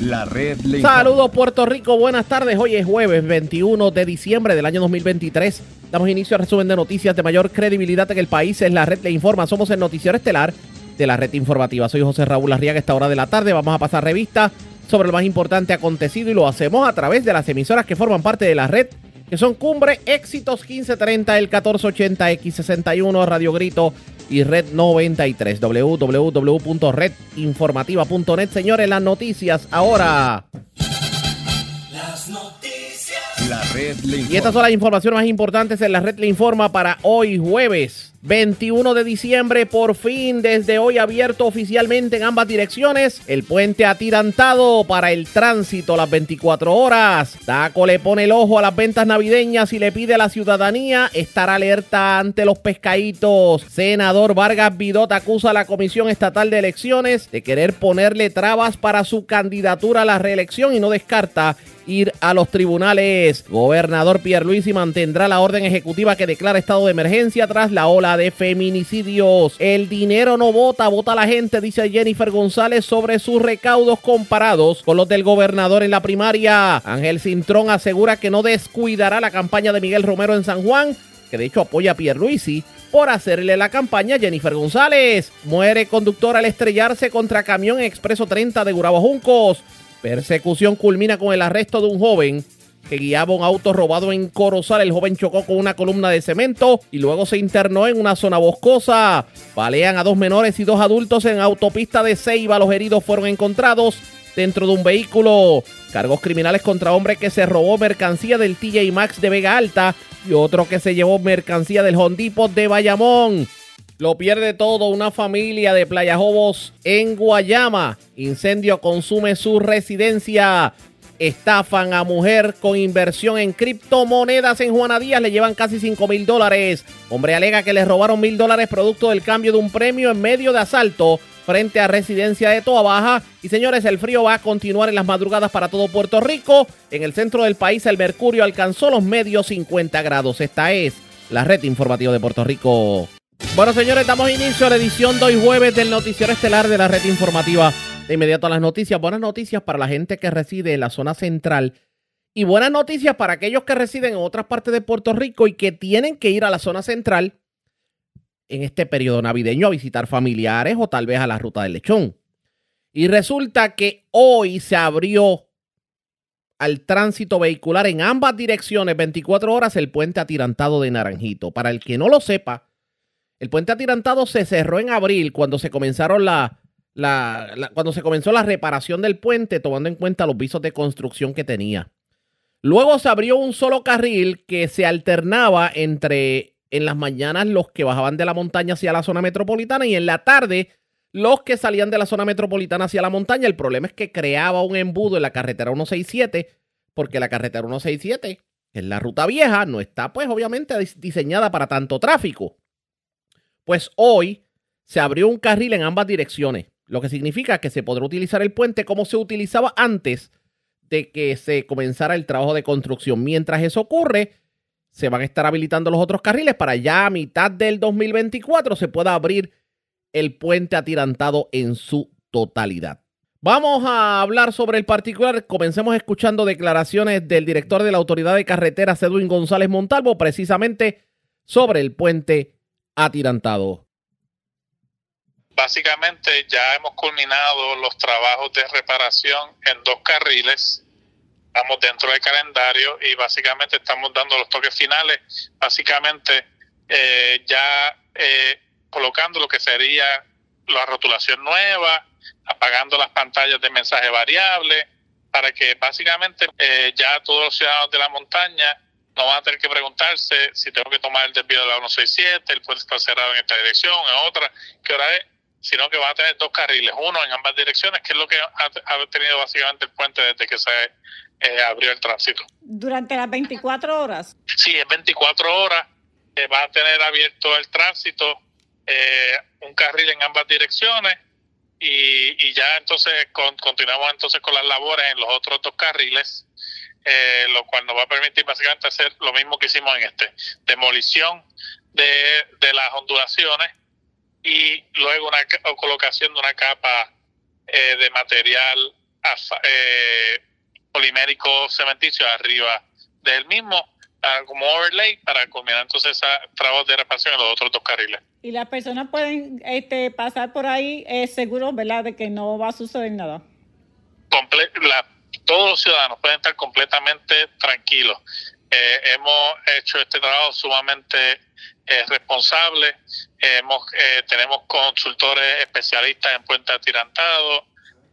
La red le Saludos Puerto Rico, buenas tardes. Hoy es jueves 21 de diciembre del año 2023. Damos inicio al resumen de noticias de mayor credibilidad en el país. Es la red le informa. Somos el noticiero estelar de la red informativa. Soy José Raúl Arriaga. Esta hora de la tarde vamos a pasar revista sobre lo más importante acontecido y lo hacemos a través de las emisoras que forman parte de la red, que son Cumbre, Éxitos 1530, el 1480, X61, Radio Grito y Red 93, www.redinformativa.net. Señores, las noticias ahora. Las noticias. Red le Y estas son las informaciones más importantes en la red le informa para hoy jueves 21 de diciembre. Por fin, desde hoy abierto oficialmente en ambas direcciones, el puente atirantado para el tránsito las 24 horas. Taco le pone el ojo a las ventas navideñas y le pide a la ciudadanía estar alerta ante los pescaditos. Senador Vargas Vidot acusa a la Comisión Estatal de Elecciones de querer ponerle trabas para su candidatura a la reelección y no descarta ir a los tribunales. Gobernador Pierluisi mantendrá la orden ejecutiva que declara estado de emergencia tras la ola de feminicidios. El dinero no vota, vota la gente, dice Jennifer González sobre sus recaudos comparados con los del gobernador en la primaria. Ángel Cintrón asegura que no descuidará la campaña de Miguel Romero en San Juan, que de hecho apoya a Pierluisi por hacerle la campaña a Jennifer González. Muere conductor al estrellarse contra camión Expreso 30 de Gurabo Juncos. Persecución culmina con el arresto de un joven que guiaba un auto robado en Corozal. El joven chocó con una columna de cemento y luego se internó en una zona boscosa. Balean a dos menores y dos adultos en autopista de Ceiba. Los heridos fueron encontrados dentro de un vehículo. Cargos criminales contra hombre que se robó mercancía del TJ Maxx de Vega Alta y otro que se llevó mercancía del Hondipo de Bayamón. Lo pierde todo una familia de Playa Jobos en Guayama. Incendio consume su residencia. Estafan a mujer con inversión en criptomonedas en Juana Díaz. Le llevan casi 5 mil dólares. Hombre alega que le robaron mil dólares producto del cambio de un premio en medio de asalto frente a residencia de Toa Baja. Y señores, el frío va a continuar en las madrugadas para todo Puerto Rico. En el centro del país el mercurio alcanzó los medios 50 grados. Esta es la red informativa de Puerto Rico. Bueno, señores, damos inicio a la edición de hoy jueves del noticiero estelar de la red informativa. De inmediato a las noticias. Buenas noticias para la gente que reside en la zona central. Y buenas noticias para aquellos que residen en otras partes de Puerto Rico y que tienen que ir a la zona central en este periodo navideño a visitar familiares o tal vez a la ruta del lechón. Y resulta que hoy se abrió al tránsito vehicular en ambas direcciones 24 horas el puente atirantado de Naranjito. Para el que no lo sepa, el puente atirantado se cerró en abril cuando se comenzaron la, cuando se comenzó la reparación del puente, tomando en cuenta los visos de construcción que tenía. Luego se abrió un solo carril que se alternaba entre en las mañanas los que bajaban de la montaña hacia la zona metropolitana y en la tarde los que salían de la zona metropolitana hacia la montaña. El problema es que creaba un embudo en la carretera 167 porque la carretera 167 que es la ruta vieja, no está pues obviamente dis- diseñada para tanto tráfico. Pues hoy se abrió un carril en ambas direcciones, lo que significa que se podrá utilizar el puente como se utilizaba antes de que se comenzara el trabajo de construcción. Mientras eso ocurre, se van a estar habilitando los otros carriles para ya a mitad del 2024 se pueda abrir el puente atirantado en su totalidad. Vamos a hablar sobre el particular. Comencemos escuchando declaraciones del director de la Autoridad de Carreteras, Edwin González Montalvo, precisamente sobre el puente atirantado. Básicamente ya hemos culminado los trabajos de reparación en dos carriles. Estamos dentro del calendario y básicamente estamos dando los toques finales. Básicamente eh, ya eh, colocando lo que sería la rotulación nueva, apagando las pantallas de mensaje variable, para que básicamente eh, ya todos los ciudadanos de la montaña no van a tener que preguntarse si tengo que tomar el desvío de la 167, el puente está cerrado en esta dirección, en otra, qué hora es, sino que va a tener dos carriles, uno en ambas direcciones, que es lo que ha, tenido básicamente el puente desde que se eh, abrió el tránsito. Durante las 24 horas. Sí, en 24 horas eh, va a tener abierto el tránsito, eh, un carril en ambas direcciones y, y ya entonces con- continuamos entonces con las labores en los otros dos carriles, eh, lo cual nos va a permitir básicamente hacer lo mismo que hicimos en este, demolición de, de las ondulaciones y luego una colocación de una capa eh, de material eh, polimérico cementicio arriba del mismo ah, como overlay para culminar entonces esa trabajos de reparación en los otros dos carriles. Y las personas pueden este, pasar por ahí eh, seguros, ¿verdad? De que no va a suceder nada. Comple- la- todos los ciudadanos pueden estar completamente tranquilos. Eh, hemos hecho este trabajo sumamente eh, responsable. Hemos, eh, tenemos consultores especialistas en puente atirantado,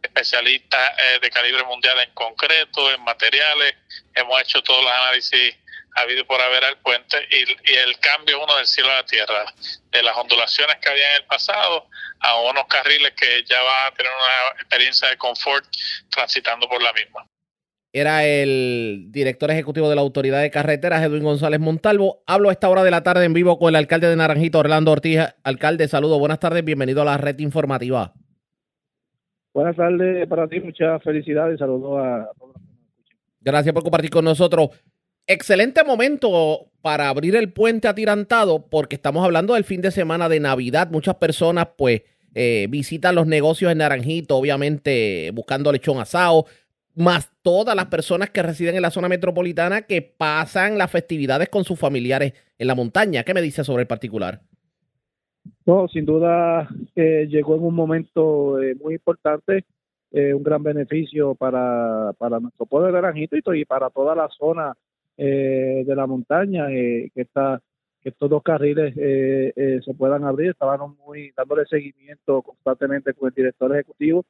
especialistas eh, de calibre mundial en concreto, en materiales. Hemos hecho todos los análisis habido por haber al puente y, y el cambio es uno del cielo a la tierra, de las ondulaciones que había en el pasado a unos carriles que ya van a tener una experiencia de confort transitando por la misma. Era el director ejecutivo de la Autoridad de Carreteras, Edwin González Montalvo. Hablo a esta hora de la tarde en vivo con el alcalde de Naranjito, Orlando Ortiz. Alcalde, saludo, buenas tardes, bienvenido a la red informativa. Buenas tardes para ti, muchas felicidades, saludos a todos. Gracias por compartir con nosotros. Excelente momento para abrir el puente atirantado porque estamos hablando del fin de semana de Navidad. Muchas personas pues eh, visitan los negocios en Naranjito, obviamente buscando lechón asado, más todas las personas que residen en la zona metropolitana que pasan las festividades con sus familiares en la montaña. ¿Qué me dice sobre el particular? No, sin duda eh, llegó en un momento eh, muy importante, un gran beneficio para, para nuestro pueblo de Naranjito y, to- y para toda la zona eh, de la montaña, eh, que, está, que estos dos carriles eh, eh, se puedan abrir. Estábamos muy dándole seguimiento constantemente con el director ejecutivo.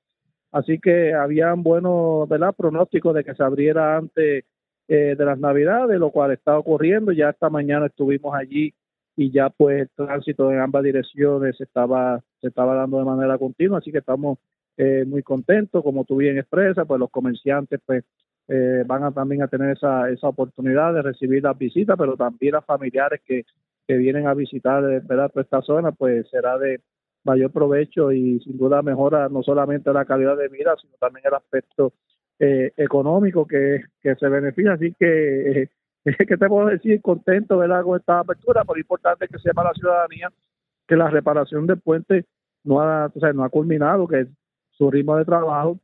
Así que habían buenos ¿verdad? pronósticos de que se abriera antes eh, de las Navidades, lo cual está ocurriendo. Ya esta mañana estuvimos allí y ya pues el tránsito en ambas direcciones se estaba se estaba dando de manera continua así que estamos eh, muy contentos como tú bien expresas pues los comerciantes pues eh, van a también a tener esa esa oportunidad de recibir las visitas pero también las familiares que, que vienen a visitar eh, ¿verdad? esta zona pues será de mayor provecho y sin duda mejora no solamente la calidad de vida sino también el aspecto eh, económico que, que se beneficia así que eh, ¿qué te puedo decir? Contento, ¿verdad? Con esta apertura, pero importante que sepa la ciudadanía que la reparación del puente no ha, o sea, no ha culminado, que su ritmo de trabajo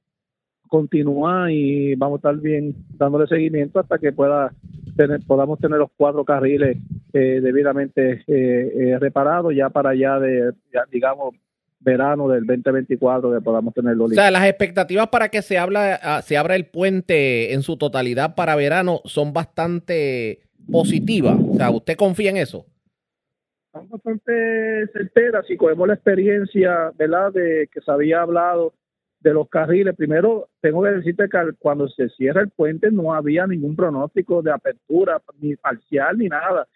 continúa y vamos a estar bien dándole seguimiento hasta que pueda tener, podamos tener los cuatro carriles eh, debidamente eh, eh, reparados ya para allá de, ya, digamos, verano del 2024 que podamos tenerlo O listo. sea, las expectativas para que se, habla, ah, se abra el puente en su totalidad para verano son bastante positivas. O sea, ¿usted confía en eso? están bastante certeras si cogemos la experiencia, ¿verdad?, de que se había hablado de los carriles. Primero, tengo que decirte que cuando se cierra el puente no había ningún pronóstico de apertura, ni parcial, ni nada.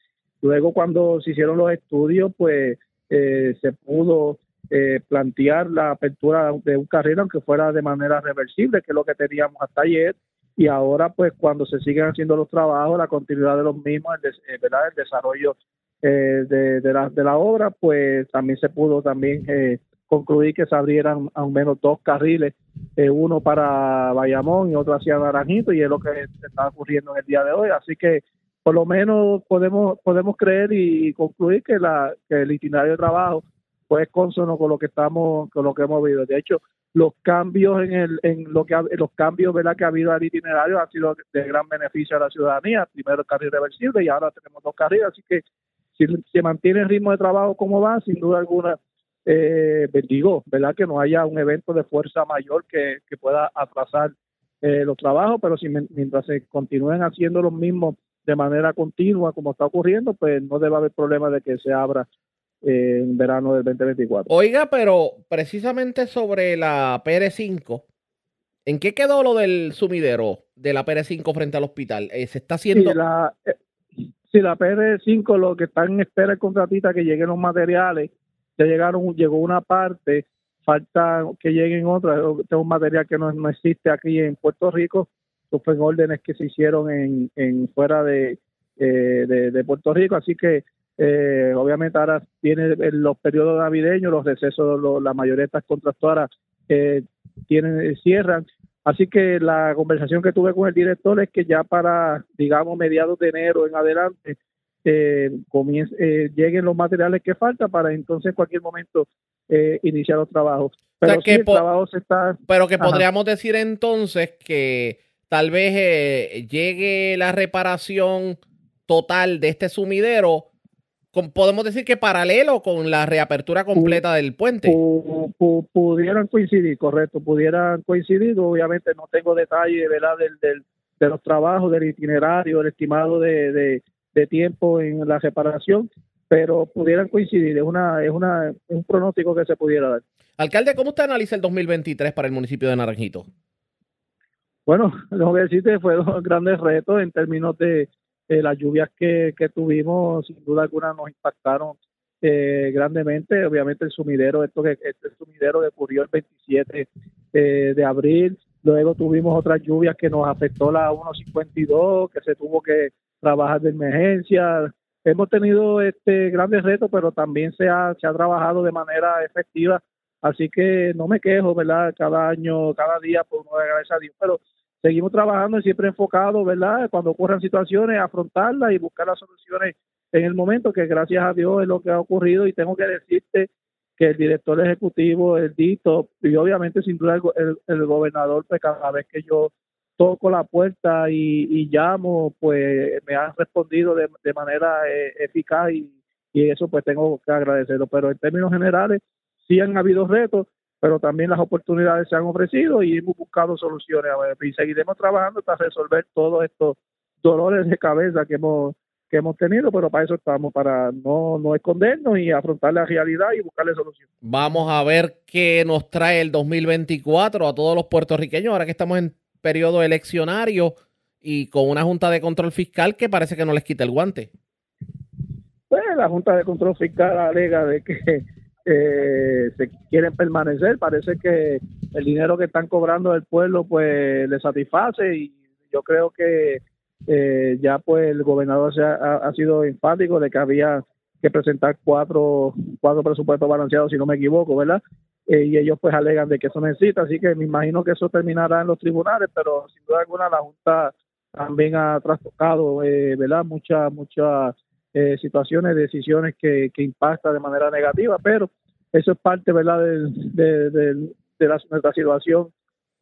Luego, cuando se hicieron los estudios, pues eh, se pudo eh, plantear la apertura de un carril, aunque fuera de manera reversible, que es lo que teníamos hasta ayer. Y ahora, pues, cuando se siguen haciendo los trabajos, la continuidad de los mismos, el, des- eh, ¿verdad? el desarrollo eh, de, de, la, de la obra, pues también se pudo también concluir que se abrieran al menos dos carriles, eh, uno para Bayamón y otro hacia Naranjito, y es lo que está ocurriendo en el día de hoy. Así que por lo menos podemos podemos creer y concluir que, la, que el itinerario de trabajo pues es consono con lo que estamos con lo que hemos vivido. De hecho, los cambios en el en lo que ha- los cambios ¿verdad? que ha habido al itinerario han sido de gran beneficio a la ciudadanía. Primero el carril reversible y ahora tenemos dos carriles, así que si se mantiene el ritmo de trabajo como va, sin duda alguna, eh, digo, ¿verdad? Que no haya un evento de fuerza mayor que, que pueda atrasar eh, los trabajos, pero si mientras se continúen haciendo los mismos de manera continua, como está ocurriendo, pues no debe haber problema de que se abra eh, en verano del 2024. Oiga, pero precisamente sobre la PR5, ¿en qué quedó lo del sumidero de la PR5 frente al hospital? Eh, ¿Se está haciendo? Si la, eh, si la PR5 lo que está en espera el contratista que lleguen los materiales, ya llegaron, llegó una parte, falta que lleguen otras, este es un material que no, no existe aquí en Puerto Rico, Estos fueron órdenes que se hicieron en, en fuera de, eh, de, Puerto Rico, así que eh, obviamente ahora tiene los periodos navideños, los recesos, lo- la mayoría de estas contractoras eh, tienen cierran, Así que la conversación que tuve con el director es que ya para, digamos, mediados de enero en adelante, eh, comien- eh, lleguen los materiales que faltan para entonces en cualquier momento eh, iniciar los trabajos. Pero sea, sí, que el po- trabajo se está... Pero que Ajá. podríamos decir entonces que tal vez eh, llegue la reparación total de este sumidero, con- podemos decir que paralelo con la reapertura completa del puente. pu- pu- pudieran coincidir, correcto, pudieran coincidir. Obviamente no tengo detalle ¿verdad? Del, del- de los trabajos, del itinerario, el estimado de, de- de tiempo en la reparación, pero pudieran coincidir. Es, una, es, una, es un pronóstico que se pudiera dar. Alcalde, ¿cómo usted analiza el 2023 para el municipio de Naranjito? Bueno, tengo que decirte, fue dos grandes retos en términos de las lluvias que, que tuvimos, sin duda alguna nos impactaron eh, grandemente. Obviamente el sumidero, esto que este sumidero que ocurrió el 27 eh, de abril, luego tuvimos otras lluvias que nos afectó la 152, que se tuvo que trabajar de emergencia. Hemos tenido este grandes retos, pero también se ha, se ha trabajado de manera efectiva. Así que no me quejo, ¿verdad? Cada año, cada día, por uno gracias a Dios, pero seguimos trabajando y siempre enfocados, ¿verdad? Cuando ocurran situaciones, afrontarlas y buscar las soluciones en el momento, que gracias a Dios es lo que ha ocurrido y tengo que decirte que el director ejecutivo, el DITO y obviamente sin duda el- el gobernador, pues cada vez que yo toco la puerta y, y llamo, pues me han respondido de, manera eh, eficaz y, eso pues tengo que agradecerlo. Pero en términos generales, sí han habido retos, pero también las oportunidades se han ofrecido y hemos buscado soluciones. Y seguiremos trabajando hasta resolver todos estos dolores de cabeza que hemos que hemos tenido, pero para eso estamos, para no, no escondernos y afrontar la realidad y buscarle soluciones. Vamos a ver qué nos trae el 2024 a todos los puertorriqueños, ahora que estamos en periodo eleccionario y con una junta de control fiscal que parece que no les quita el guante. Pues la Junta de Control Fiscal alega de que eh, se quieren permanecer, parece que el dinero que están cobrando del pueblo pues le satisface y yo creo que eh, ya pues el gobernador se ha, ha- sido enfático de que había que presentar cuatro, cuatro presupuestos balanceados si no me equivoco, ¿verdad? Eh, y ellos pues alegan de que eso necesita, así que me imagino que eso terminará en los tribunales, pero sin duda alguna la Junta también ha trastocado, eh, ¿verdad? Muchas, muchas eh, situaciones, decisiones que, que impactan de manera negativa, pero eso es parte, ¿verdad?, de, de- de la, nuestra situación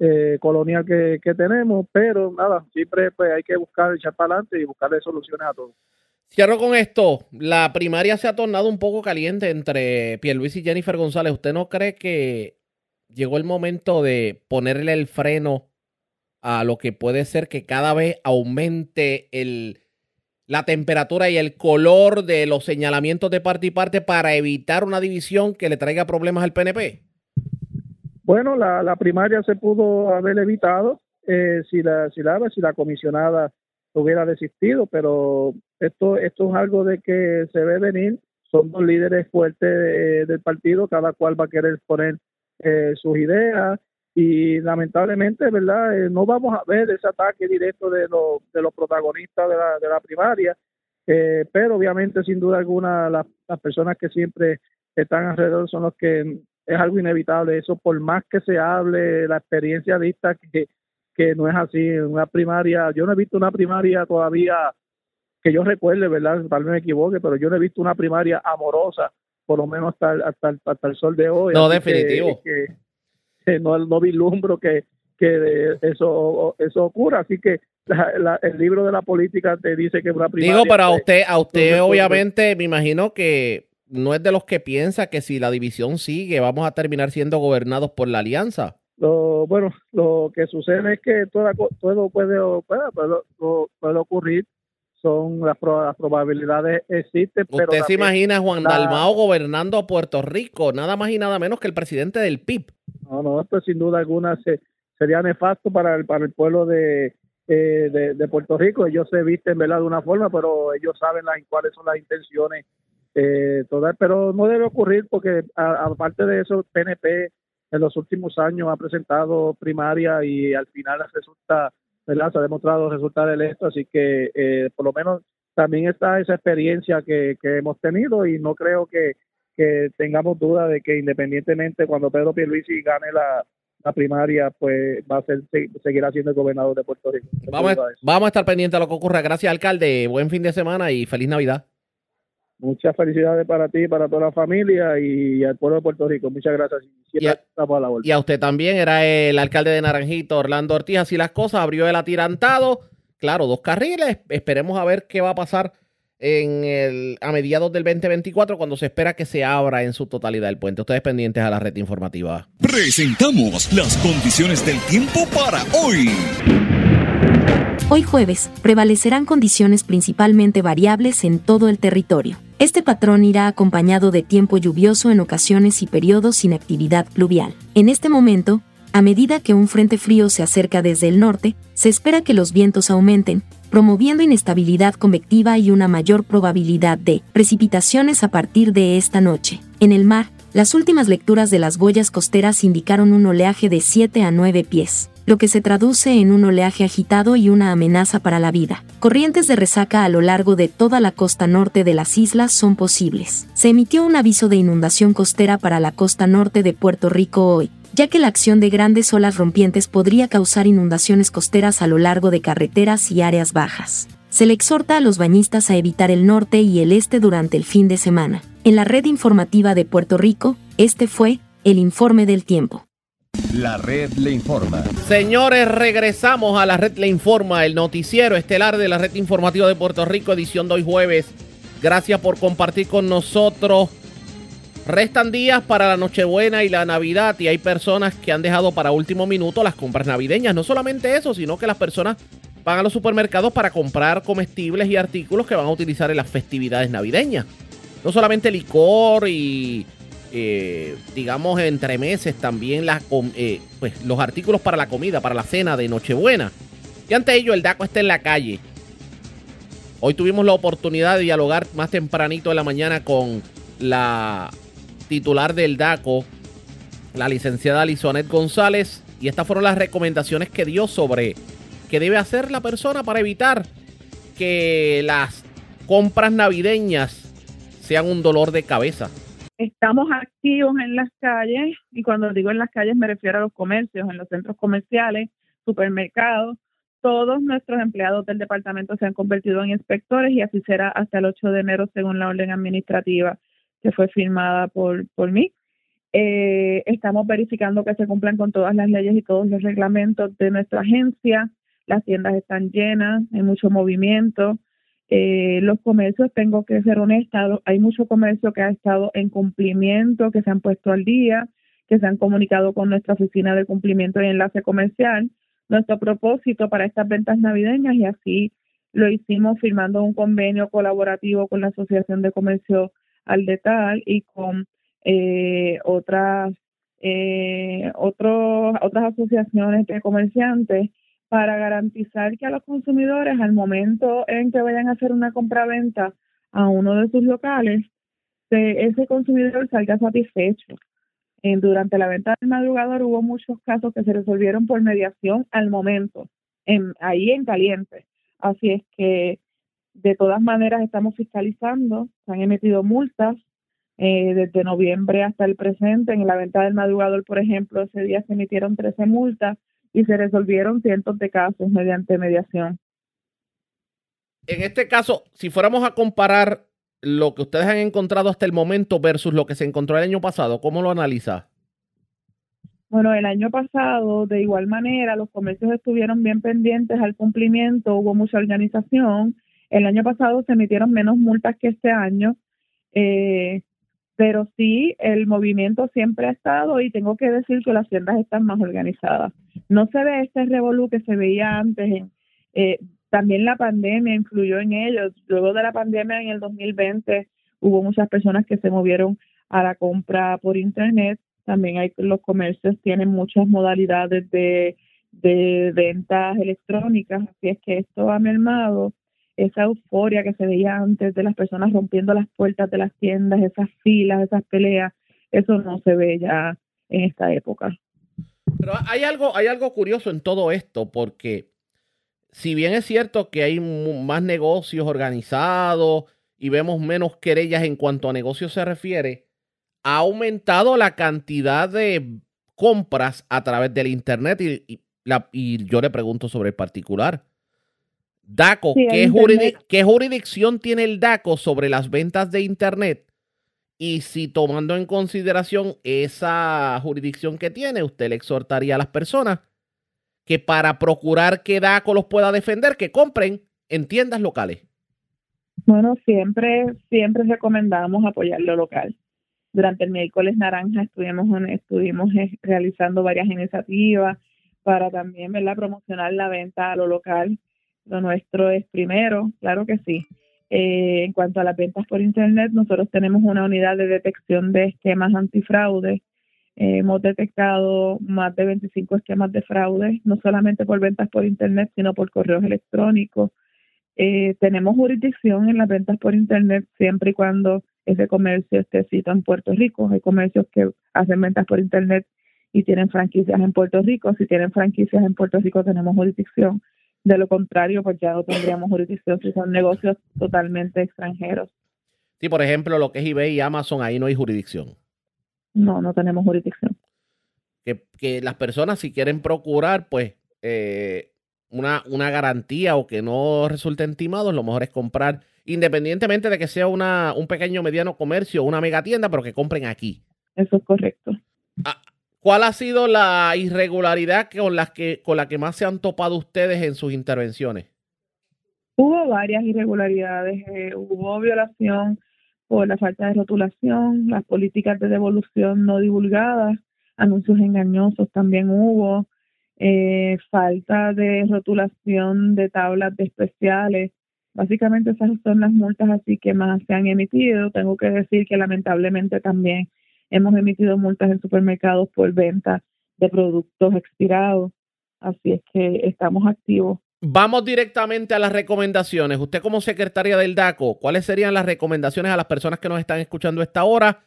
eh, colonial que, que tenemos, pero nada, siempre pues hay que buscar, echar para adelante y buscarle soluciones a todo. Cierro con esto. La primaria se ha tornado un poco caliente entre Pierluis y Jennifer González. ¿Usted no cree que llegó el momento de ponerle el freno a lo que puede ser que cada vez aumente el, la temperatura y el color de los señalamientos de parte y parte para evitar una división que le traiga problemas al PNP? Bueno, la, la primaria se pudo haber evitado eh, si la si la si la comisionada hubiera desistido, pero esto esto es algo de que se ve venir. Son dos líderes fuertes eh, del partido, cada cual va a querer poner eh, sus ideas y lamentablemente, verdad, Eh, no vamos a ver ese ataque directo de los de los protagonistas de la de la primaria, pero obviamente sin duda alguna las, las personas que siempre están alrededor son los que es algo inevitable. Eso, por más que se hable, la experiencia dicta que, que no es así. En una primaria, yo no he visto una primaria todavía que yo recuerde, ¿verdad? Tal vez me equivoque, pero yo no he visto una primaria amorosa, por lo menos hasta, hasta, el- hasta el sol de hoy. No, definitivo. Que, que no, no vislumbro que, que eso, eso ocurra. Así que la- la- el libro de la política te dice que una primaria. Digo, pero a usted, a usted no obviamente me imagino que no es de los que piensa que si la división sigue vamos a terminar siendo gobernados por la alianza. Lo, bueno, lo que sucede es que toda, todo puede, puede, puede, puede ocurrir, son las, pro- las probabilidades existen, pero Usted se imagina a Juan la- Dalmao gobernando a Puerto Rico, nada más y nada menos que el presidente del PIB. no, no, esto sin duda alguna se, sería nefasto para el, para el pueblo de, eh, de, de Puerto Rico. Ellos se visten ¿verdad? de una forma, pero ellos saben las, cuáles son las intenciones. Eh, todas, pero no debe ocurrir porque aparte de eso, PNP en los últimos años ha presentado primaria y al final resulta, ¿verdad? Se ha demostrado resultar electo, así que eh, por lo menos también está esa experiencia que, que hemos tenido y no creo que, que tengamos duda de que independientemente cuando Pedro Pierluisi gane la, la primaria, pues va a ser se- seguirá siendo el gobernador de Puerto Rico. Vamos, vamos a estar pendientes de lo que ocurra. Gracias, alcalde. Buen fin de semana y feliz Navidad. Muchas felicidades para ti, para toda la familia y al pueblo de Puerto Rico. Muchas gracias. Y a- estamos a la vuelta. Y a usted también, era el alcalde de Naranjito, Orlando Ortiz. Así las cosas, abrió el atirantado. Claro, dos carriles. Esperemos a ver qué va a pasar en el, a mediados del 2024 cuando se espera que se abra en su totalidad el puente. Ustedes pendientes a la red informativa. Presentamos las condiciones del tiempo para hoy. Hoy jueves, prevalecerán condiciones principalmente variables en todo el territorio. Este patrón irá acompañado de tiempo lluvioso en ocasiones y periodos sin actividad pluvial. En este momento, a medida que un frente frío se acerca desde el norte, se espera que los vientos aumenten, promoviendo inestabilidad convectiva y una mayor probabilidad de precipitaciones a partir de esta noche. En el mar, las últimas lecturas de las boyas costeras indicaron un oleaje de 7 a 9 pies, lo que se traduce en un oleaje agitado y una amenaza para la vida. Corrientes de resaca a lo largo de toda la costa norte de las islas son posibles. Se emitió un aviso de inundación costera para la costa norte de Puerto Rico hoy, ya que la acción de grandes olas rompientes podría causar inundaciones costeras a lo largo de carreteras y áreas bajas. Se le exhorta a los bañistas a evitar el norte y el este durante el fin de semana. En la red informativa de Puerto Rico, este fue el informe del tiempo. La red le informa. Señores, regresamos a la red Le Informa, el noticiero estelar de la red informativa de Puerto Rico, edición de hoy jueves. Gracias por compartir con nosotros. Restan días para la Nochebuena y la Navidad y hay personas que han dejado para último minuto las compras navideñas. No solamente eso, sino que las personas van a los supermercados para comprar comestibles y artículos que van a utilizar en las festividades navideñas. No solamente licor y, eh, digamos, entre meses también eh, pues, los artículos para la comida, para la cena de Nochebuena. Y ante ello, el DACO está en la calle. Hoy tuvimos la oportunidad de dialogar más tempranito en la mañana con la titular del DACO, la licenciada Lizonet González, y estas fueron las recomendaciones que dio sobre qué debe hacer la persona para evitar que las compras navideñas sean un dolor de cabeza. Estamos activos en las calles y cuando digo en las calles me refiero a los comercios, en los centros comerciales, supermercados. Todos nuestros empleados del departamento se han convertido en inspectores y así será hasta el 8 de enero según la orden administrativa que fue firmada por, por mí. Eh, estamos verificando que se cumplan con todas las leyes y todos los reglamentos de nuestra agencia. Las tiendas están llenas, hay mucho movimiento. Eh, los comercios, tengo que ser honesta, hay mucho comercio que ha estado en cumplimiento, que se han puesto al día, que se han comunicado con nuestra oficina de cumplimiento y enlace comercial. Nuestro propósito para estas ventas navideñas y así lo hicimos firmando un convenio colaborativo con la Asociación de Comercio al Detal y con eh, otras eh, otros, otras asociaciones de comerciantes para garantizar que a los consumidores al momento en que vayan a hacer una compra-venta a uno de sus locales, se- ese consumidor salga satisfecho. Durante la venta del madrugador hubo muchos casos que se resolvieron por mediación al momento, en, ahí en caliente. Así es que de todas maneras estamos fiscalizando, se han emitido multas eh, desde noviembre hasta el presente. En la venta del madrugador, por ejemplo, ese día se emitieron 13 multas y se resolvieron cientos de casos mediante mediación. En este caso, si fuéramos a comparar lo que ustedes han encontrado hasta el momento versus lo que se encontró el año pasado, ¿cómo lo analiza? Bueno, el año pasado, de igual manera, los comercios estuvieron bien pendientes al cumplimiento, hubo mucha organización. El año pasado se emitieron menos multas que este año, eh, pero sí, el movimiento siempre ha estado y tengo que decir que las tiendas están más organizadas. No se ve este revolú que se veía antes. eh, también la pandemia influyó en ellos. Luego de la pandemia en el 2020 hubo muchas personas que se movieron a la compra por internet. También hay los comercios tienen muchas modalidades de, de ventas electrónicas, así es que esto ha mermado esa euforia que se veía antes de las personas rompiendo las puertas de las tiendas, esas filas, esas peleas, eso no se ve ya en esta época. Pero hay algo, hay algo curioso en todo esto, porque si bien es cierto que hay más negocios organizados y vemos menos querellas en cuanto a negocios se refiere, ha aumentado la cantidad de compras a través del internet y, y yo le pregunto sobre el particular. DACO, Sí, ¿qué, qué jurisdicción tiene el DACO sobre las ventas de Internet? Y si tomando en consideración esa jurisdicción que tiene, usted le exhortaría a las personas que para procurar que DACO los pueda defender, que compren en tiendas locales. Bueno, siempre, siempre recomendamos apoyar lo local. Durante el miércoles naranja estuvimos, estuvimos eh, realizando varias iniciativas para también ¿verdad? promocionar la venta a lo local. Lo nuestro es primero, claro que sí. Eh, en cuanto a las ventas por Internet, nosotros tenemos una unidad de detección de esquemas antifraude. Eh, hemos detectado más de 25 esquemas de fraude, no solamente por ventas por Internet, sino por correos electrónicos. Eh, tenemos jurisdicción en las ventas por Internet siempre y cuando ese comercio esté situado en Puerto Rico. Hay comercios que hacen ventas por Internet y tienen franquicias en Puerto Rico. Si tienen franquicias en Puerto Rico tenemos jurisdicción. De lo contrario, pues ya no tendríamos jurisdicción si son negocios totalmente extranjeros. Si, por ejemplo, lo que es eBay y Amazon, ahí no hay jurisdicción. No, no tenemos jurisdicción. Que, que las personas, si quieren procurar, pues, eh, una, una garantía o que no resulten timados, lo mejor es comprar, independientemente de que sea una, un pequeño o mediano comercio o una mega tienda, pero que compren aquí. Eso es correcto. ¿Cuál ha sido la irregularidad con, las que, con la que más se han topado ustedes en sus intervenciones? Hubo varias irregularidades, eh, hubo violación por la falta de rotulación, las políticas de devolución no divulgadas, anuncios engañosos también hubo, eh, falta de rotulación de tablas de especiales. Básicamente esas son las multas así que más se han emitido. Tengo que decir que lamentablemente también hemos emitido multas en supermercados por venta de productos expirados. Así es que estamos activos Vamos directamente a las recomendaciones. Usted como secretaria del DACO, ¿cuáles serían las recomendaciones a las personas que nos están escuchando esta hora?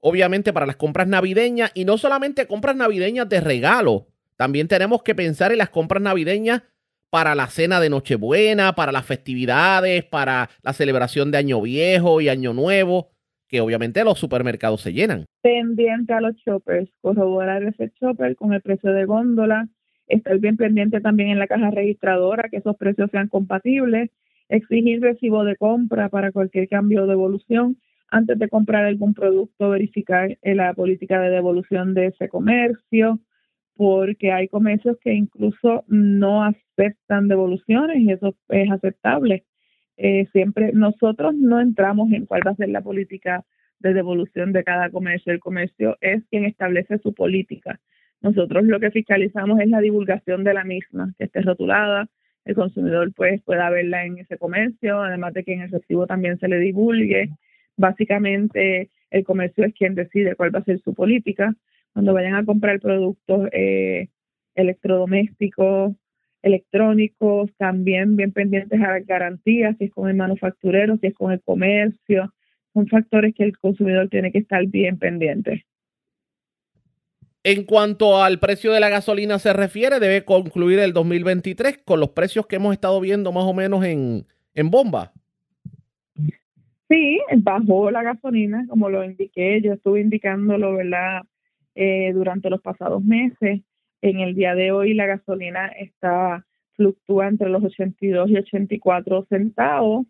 Obviamente para las compras navideñas y no solamente compras navideñas de regalo, también tenemos que pensar en las compras navideñas para la cena de Nochebuena, para las festividades, para la celebración de Año Viejo y Año Nuevo, que obviamente los supermercados se llenan. pendiente a los shoppers, corroborar ese shopper con el precio de góndola, estar bien pendiente también en la caja registradora que esos precios sean compatibles, exigir recibo de compra para cualquier cambio o devolución, antes de comprar algún producto, verificar eh, la política de devolución de ese comercio, porque hay comercios que incluso no aceptan devoluciones y eso es aceptable. Eh, siempre nosotros no entramos en cuál va a ser la política de devolución de cada comercio. El comercio es quien establece su política. Nosotros lo que fiscalizamos es la divulgación de la misma, que esté rotulada, el consumidor pues pueda verla en ese comercio, además de que en el recibo también se le divulgue. Básicamente el comercio es quien decide cuál va a ser su política. Cuando vayan a comprar productos eh, electrodomésticos, electrónicos, también bien pendientes a las garantías, si es con el manufacturero, si es con el comercio, son factores que el consumidor tiene que estar bien pendiente. En cuanto al precio de la gasolina se refiere, debe concluir el 2023 con los precios que hemos estado viendo más o menos en, en bomba. Sí, bajó la gasolina, como lo indiqué, yo estuve indicándolo, ¿verdad? Eh, durante los pasados meses. En el día de hoy la gasolina está fluctúa entre los 82 y 84 centavos.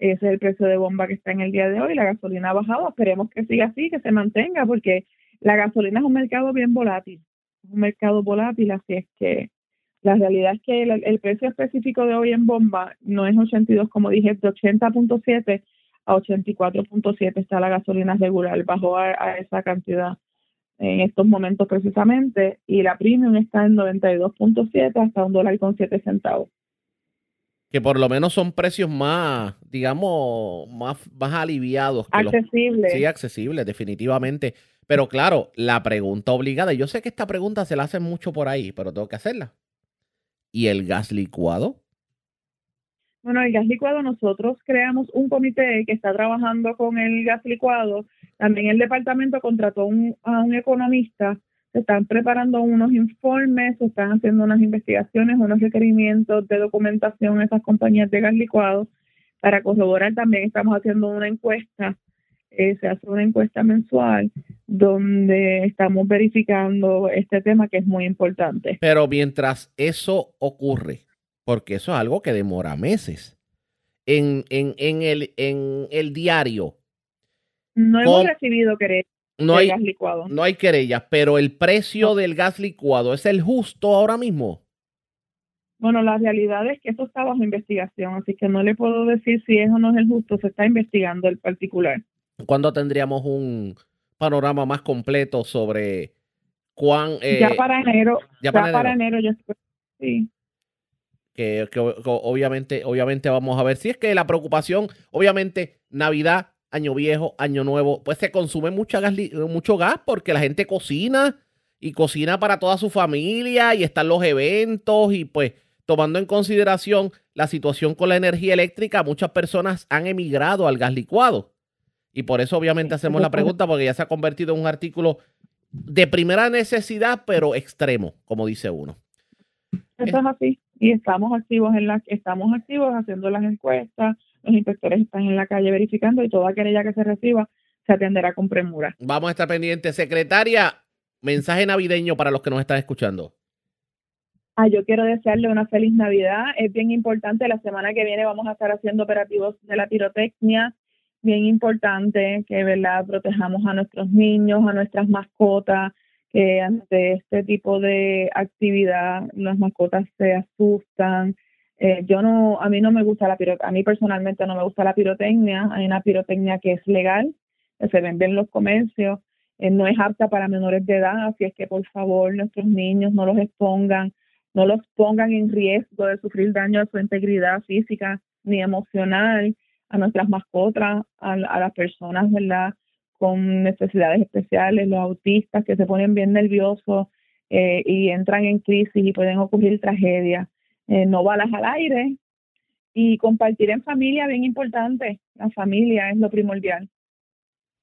Ese es el precio de bomba que está en el día de hoy. La gasolina ha bajado. Esperemos que siga así, que se mantenga, porque la gasolina es un mercado bien volátil. Es un mercado volátil, así es que la realidad es que el, el precio específico de hoy en bomba no es 82, como dije, de 80.7 a 84.7 está la gasolina regular, bajó a, a esa cantidad en estos momentos precisamente, y la premium está en 92.7 hasta un dólar con 7 centavos. Que por lo menos son precios más, digamos, más, más aliviados. Que los- Accesible. sí, accesibles, definitivamente. Pero claro, la pregunta obligada, yo sé que esta pregunta se la hacen mucho por ahí, pero tengo que hacerla. ¿Y el gas licuado? Bueno, el gas licuado, nosotros creamos un comité que está trabajando con el gas licuado. También el departamento contrató un- a un economista. Se están preparando unos informes, se están haciendo unas investigaciones, unos requerimientos de documentación a esas compañías de gas licuado para corroborar. También estamos haciendo una encuesta. eh, se hace una encuesta mensual donde estamos verificando este tema que es muy importante. Pero mientras eso ocurre, porque eso es algo que demora meses. En, en, en, el, en el diario. No hemos Con- recibido querellas No hay, gas licuado. no hay querellas, pero el precio del gas licuado es el justo ahora mismo. Bueno, la realidad es que esto está bajo investigación, así que no le puedo decir si es o no es el justo, se está investigando el particular. ¿Cuándo tendríamos un panorama más completo sobre cuán... eh, ya para enero, ya ya para para, enero. enero, yo estoy- sí. Que, obviamente, obviamente vamos a ver. Si es que la preocupación, obviamente, Navidad, Año Viejo, Año Nuevo, pues se consume mucha gas, mucho gas porque la gente cocina y cocina para toda su familia y están los eventos y pues tomando en consideración la situación con la energía eléctrica, muchas personas han emigrado al gas licuado. Y por eso obviamente hacemos la pregunta porque ya se ha convertido en un artículo de primera necesidad, pero extremo, como dice uno. Eso es así. Y estamos activos en la, estamos activos haciendo las encuestas, los inspectores están en la calle verificando y toda querella que se reciba se atenderá con premura. Vamos a estar pendientes. Secretaria, mensaje navideño para los que nos están escuchando. Ah, yo quiero desearle una feliz Navidad. Es bien importante, la semana que viene vamos a estar haciendo operativos de la pirotecnia. Bien importante que ¿verdad? protejamos a nuestros niños, a nuestras mascotas, que ante este tipo de actividad las mascotas se asustan. Eh, yo no, a mí no me gusta la pirotecnia, a mí personalmente no me gusta la pirotecnia. Hay una pirotecnia que es legal, que se vende en los comercios, eh, no es apta para menores de edad, así es que por favor nuestros niños no los expongan no los pongan en riesgo de sufrir daño a su integridad física ni emocional, a nuestras mascotas, a, a las personas, ¿verdad? Con necesidades especiales, los autistas que se ponen bien nerviosos eh, y entran en crisis y pueden ocurrir tragedias. Eh, no balas al aire y compartir en familia, bien importante. La familia es lo primordial.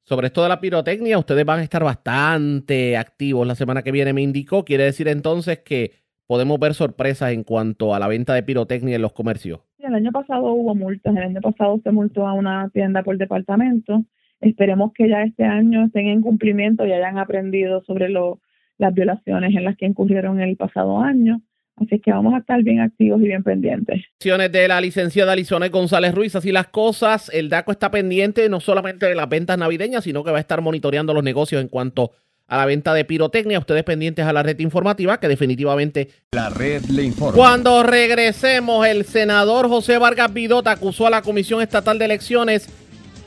Sobre esto de la pirotecnia, ustedes van a estar bastante activos la semana que viene, me indicó. Quiere decir entonces que podemos ver sorpresas en cuanto a la venta de pirotecnia en los comercios. El año pasado hubo multas, el año pasado se multó a una tienda por departamento. Esperemos que ya este año estén en cumplimiento y hayan aprendido sobre lo, las violaciones en las que incurrieron el pasado año. Así que vamos a estar bien activos y bien pendientes. De la licenciada Lizonet González Ruiz, así las cosas. El DACO está pendiente no solamente de las ventas navideñas, sino que va a estar monitoreando los negocios en cuanto a la venta de pirotecnia. Ustedes pendientes a la red informativa, que definitivamente La red le informa. Cuando regresemos, el senador José Vargas Vidot acusó a la Comisión Estatal de Elecciones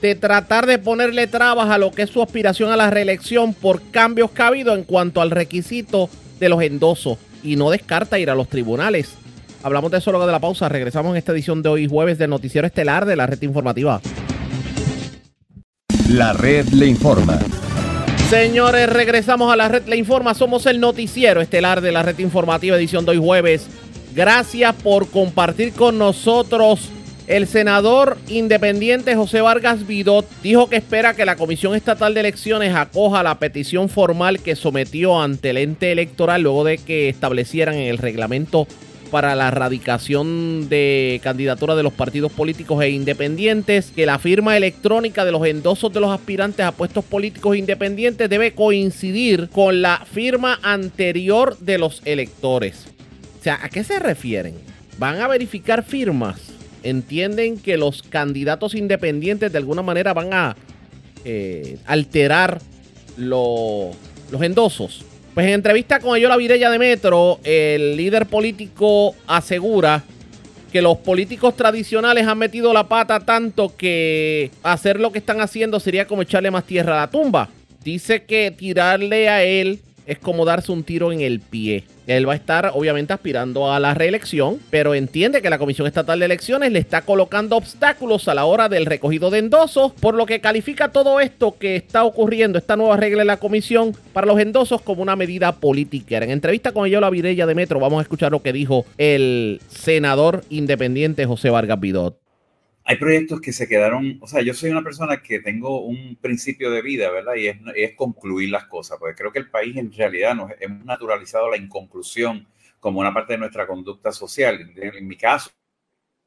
de tratar de ponerle trabas a lo que es su aspiración a la reelección por cambios que ha habido en cuanto al requisito de los endosos y no descarta ir a los tribunales. Hablamos de eso luego de la pausa. Regresamos en esta edición de hoy jueves del Noticiero Estelar de la Red Informativa. La red le informa. Señores, regresamos a la red Le Informa. Somos el noticiero estelar de la red informativa edición de hoy jueves. Gracias por compartir con nosotros. El senador independiente José Vargas Vidot dijo que espera que la Comisión Estatal de Elecciones acoja la petición formal que sometió ante el ente electoral luego de que establecieran en el reglamento para la erradicación de candidaturas de los partidos políticos e independientes, que la firma electrónica de los endosos de los aspirantes a puestos políticos independientes debe coincidir con la firma anterior de los electores. O sea, ¿a qué se refieren? ¿Van a verificar firmas? ¿Entienden que los candidatos independientes de alguna manera van a eh, alterar lo- los endosos? Pues en entrevista con Ayola Virella de Metro, el líder político asegura que los políticos tradicionales han metido la pata tanto que hacer lo que están haciendo sería como echarle más tierra a la tumba. Dice que tirarle a él es como darse un tiro en el pie. Él va a estar obviamente aspirando a la reelección, pero entiende que la Comisión Estatal de Elecciones le está colocando obstáculos a la hora del recogido de endosos, por lo que califica todo esto que está ocurriendo, esta nueva regla de la Comisión para los endosos como una medida política. En entrevista con Yola Virella de Metro vamos a escuchar lo que dijo el senador independiente José Vargas Vidot. Hay proyectos que se quedaron, o sea, yo soy una persona que tengo un principio de vida, ¿verdad? Y es, concluir las cosas, porque creo que el país en realidad nos hemos naturalizado la inconclusión como una parte de nuestra conducta social. En, mi caso,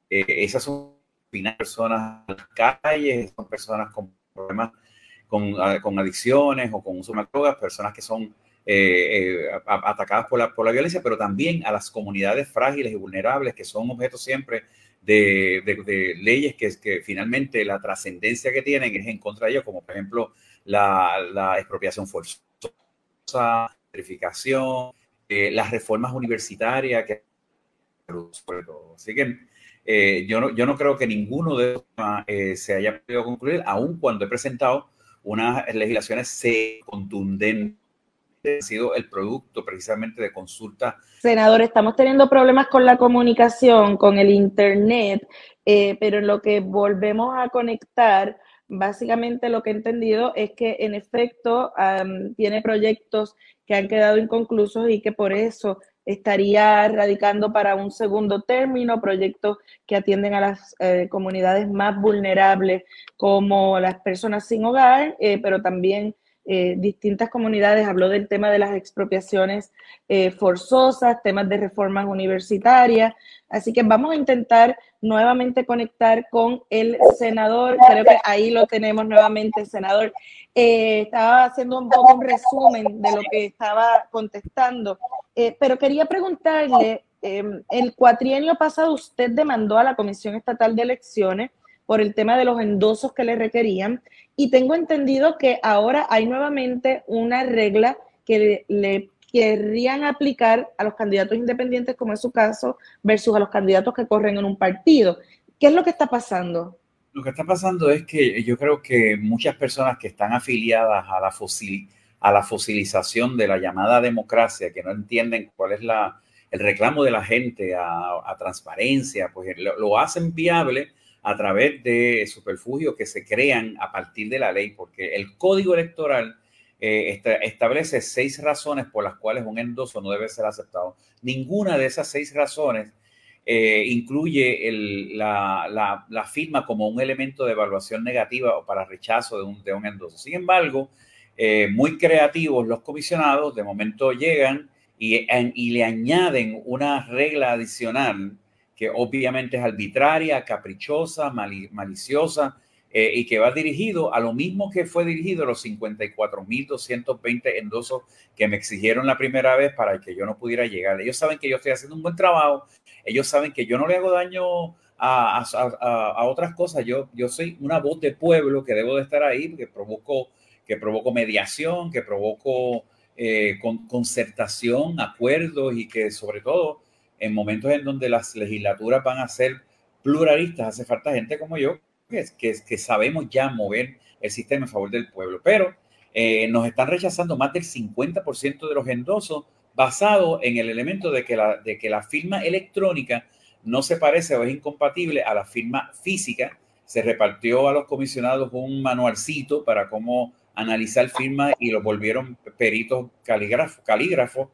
eh, esas son personas en las calles, son personas con problemas, con, con adicciones o con uso de drogas, personas que son eh, eh, atacadas por la, por la violencia, pero también a las comunidades frágiles y vulnerables que son objeto siempre de, leyes que, que, finalmente la trascendencia que tienen es en contra de ellos, como por ejemplo la, la expropiación forzosa, verificación, eh, las reformas universitarias, que. Así que eh, yo, no, yo no creo que ninguno de ellos eh, se haya podido concluir, aun cuando he presentado unas legislaciones contundentes sido el producto precisamente de consulta. Senador, estamos teniendo problemas con la comunicación, con el Internet, eh, pero en lo que volvemos a conectar, básicamente lo que he entendido es que en efecto tiene proyectos que han quedado inconclusos y que por eso estaría radicando para un segundo término, proyectos que atienden a las eh, comunidades más vulnerables como las personas sin hogar, eh, pero también eh, distintas comunidades. Habló del tema de las expropiaciones forzosas, temas de reformas universitarias. Así que vamos a intentar nuevamente conectar con el senador. Creo que ahí lo tenemos nuevamente, senador. estaba haciendo un poco un resumen de lo que estaba contestando. Eh, pero quería preguntarle, em, el cuatrienio pasado usted demandó a la Comisión Estatal de Elecciones por el tema de los endosos que le requerían y tengo entendido que ahora hay nuevamente una regla que le, querrían aplicar a los candidatos independientes, como es su caso, versus a los candidatos que corren en un partido. ¿Qué es lo que está pasando? Lo que está pasando es que yo creo que muchas personas que están afiliadas a la FOSIL a la fosilización de la llamada democracia, que no entienden cuál es la, el reclamo de la gente a, transparencia, pues lo, hacen viable a través de superfugios que se crean a partir de la ley, porque el código electoral eh, establece seis razones por las cuales un endoso no debe ser aceptado. Ninguna de esas seis razones eh, incluye la, firma como un elemento de evaluación negativa o para rechazo de un, de un endoso. Sin embargo, eh, muy creativos los comisionados, de momento llegan y, y, le añaden una regla adicional que obviamente es arbitraria, caprichosa, maliciosa eh, y que va dirigido a lo mismo que fue dirigido a los 54.220 endosos que me exigieron la primera vez para que yo no pudiera llegar. Ellos saben que yo estoy haciendo un buen trabajo, ellos saben que yo no le hago daño a, a, a otras cosas, yo, yo soy una voz de pueblo que debo de estar ahí porque provoco que provocó mediación, que provocó eh, concertación, acuerdos y que sobre todo en momentos en donde las legislaturas van a ser pluralistas, hace falta gente como yo que, que, que sabemos ya mover el sistema en favor del pueblo. Pero eh, nos están rechazando más del 50% de los endosos basado en el elemento de que, la, firma electrónica no se parece o es incompatible a la firma física. Se repartió a los comisionados un manualcito para cómo analizar firmas y los volvieron peritos calígrafos. calígrafos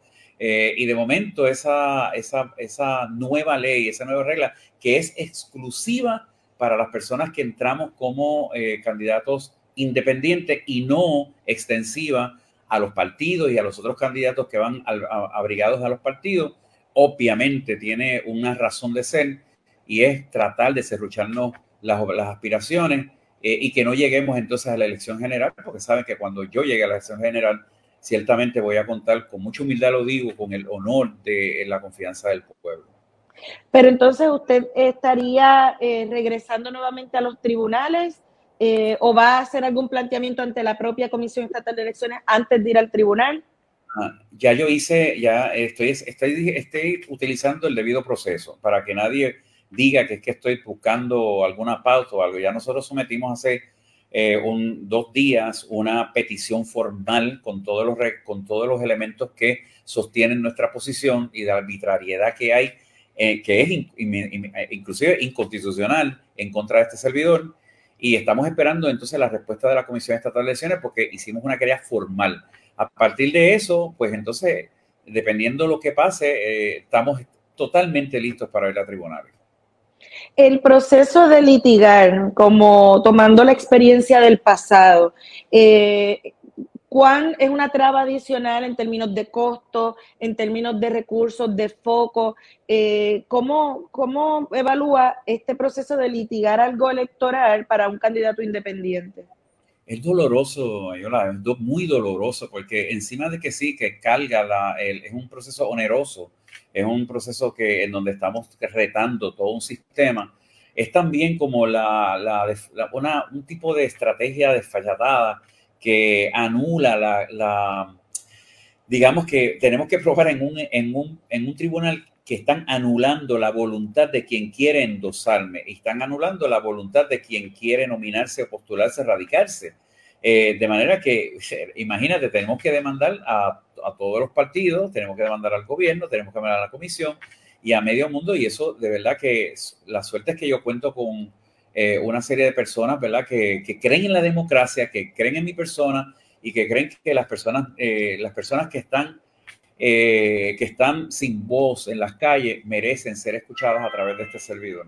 eh, y de momento esa, esa, esa nueva ley, esa nueva regla, que es exclusiva para las personas que entramos como eh, candidatos independientes y no extensiva a los partidos y a los otros candidatos que van abrigados a los partidos, obviamente tiene una razón de ser y es tratar de cerrucharnos las, las aspiraciones eh, y que no lleguemos entonces a la elección general, porque saben que cuando yo llegue a la elección general, ciertamente voy a contar, con mucha humildad lo digo, con el honor de la confianza del pueblo. Pero entonces usted estaría eh, regresando nuevamente a los tribunales eh, o va a hacer algún planteamiento ante la propia Comisión Estatal de Elecciones antes de ir al tribunal. Ah, ya yo hice, ya estoy, estoy, estoy utilizando el debido proceso para que nadie diga que es que estoy buscando alguna pauta o algo. Ya nosotros sometimos hace eh, un, dos días una petición formal con todos, los, con todos los elementos que sostienen nuestra posición y de arbitrariedad que hay, eh, que es inclusive inconstitucional en contra de este servidor. Y estamos esperando entonces la respuesta de la Comisión Estatal de Elecciones porque hicimos una querella formal. A partir de eso, pues entonces, dependiendo de lo que pase, eh, estamos totalmente listos para ir a tribunales. El proceso de litigar, como tomando la experiencia del pasado, eh, ¿cuán es una traba adicional en términos de costo, en términos de recursos, de foco? Eh, ¿cómo, ¿Cómo evalúa este proceso de litigar algo electoral para un candidato independiente? es doloroso, Ayola, es muy doloroso, porque encima de que sí, que carga, la, el- es un proceso oneroso, es un proceso que, en donde estamos retando todo un sistema, es también como la, una- un tipo de estrategia desfallatada que anula la, la- digamos que tenemos que probar en un, en un, en un tribunal que están anulando la voluntad de quien quiere endosarme y están anulando la voluntad de quien quiere nominarse o postularse, radicarse. Eh, de manera que, imagínate, tenemos que demandar a, a todos los partidos, tenemos que demandar al gobierno, tenemos que demandar a la comisión y a medio mundo y eso de verdad que la suerte es que yo cuento con eh, una serie de personas, ¿verdad? Que, que creen en la democracia, que creen en mi persona y que creen que las personas, eh, las personas que están, eh, que están sin voz en las calles merecen ser escuchadas a través de este servidor.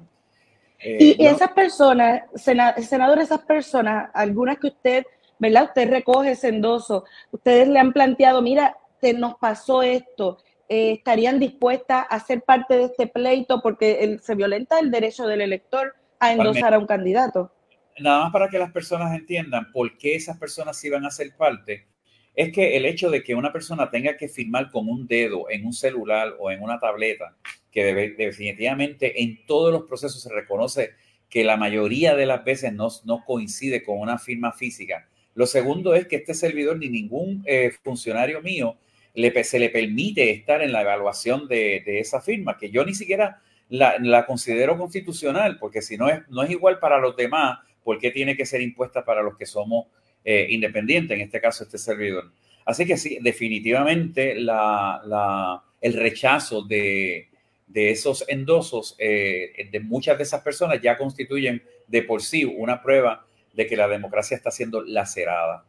Eh, Y esas personas, sena- senador, esas personas, algunas que usted, ¿verdad? Usted recoge ese endoso, ustedes le han planteado, mira, te nos pasó esto, eh, estarían dispuestas a ser parte de este pleito porque el- se violenta el derecho del elector a endosar a un candidato. nada más para que las personas entiendan por qué esas personas iban a ser parte, es que el hecho de que una persona tenga que firmar con un dedo en un celular o en una tableta, que debe- definitivamente en todos los procesos se reconoce que la mayoría de las veces no, no coincide con una firma física. Lo segundo es que este servidor ni ningún eh, funcionario mío le, se le permite estar en la evaluación de, esa firma, que yo ni siquiera la, considero constitucional, porque si no es, no es igual para los demás, ¿por qué tiene que ser impuesta para los que somos eh, independientes, en este caso este servidor? Así que sí, definitivamente la, el rechazo de, de esos endosos eh, de muchas de esas personas ya constituyen de por sí una prueba de que la democracia está siendo lacerada.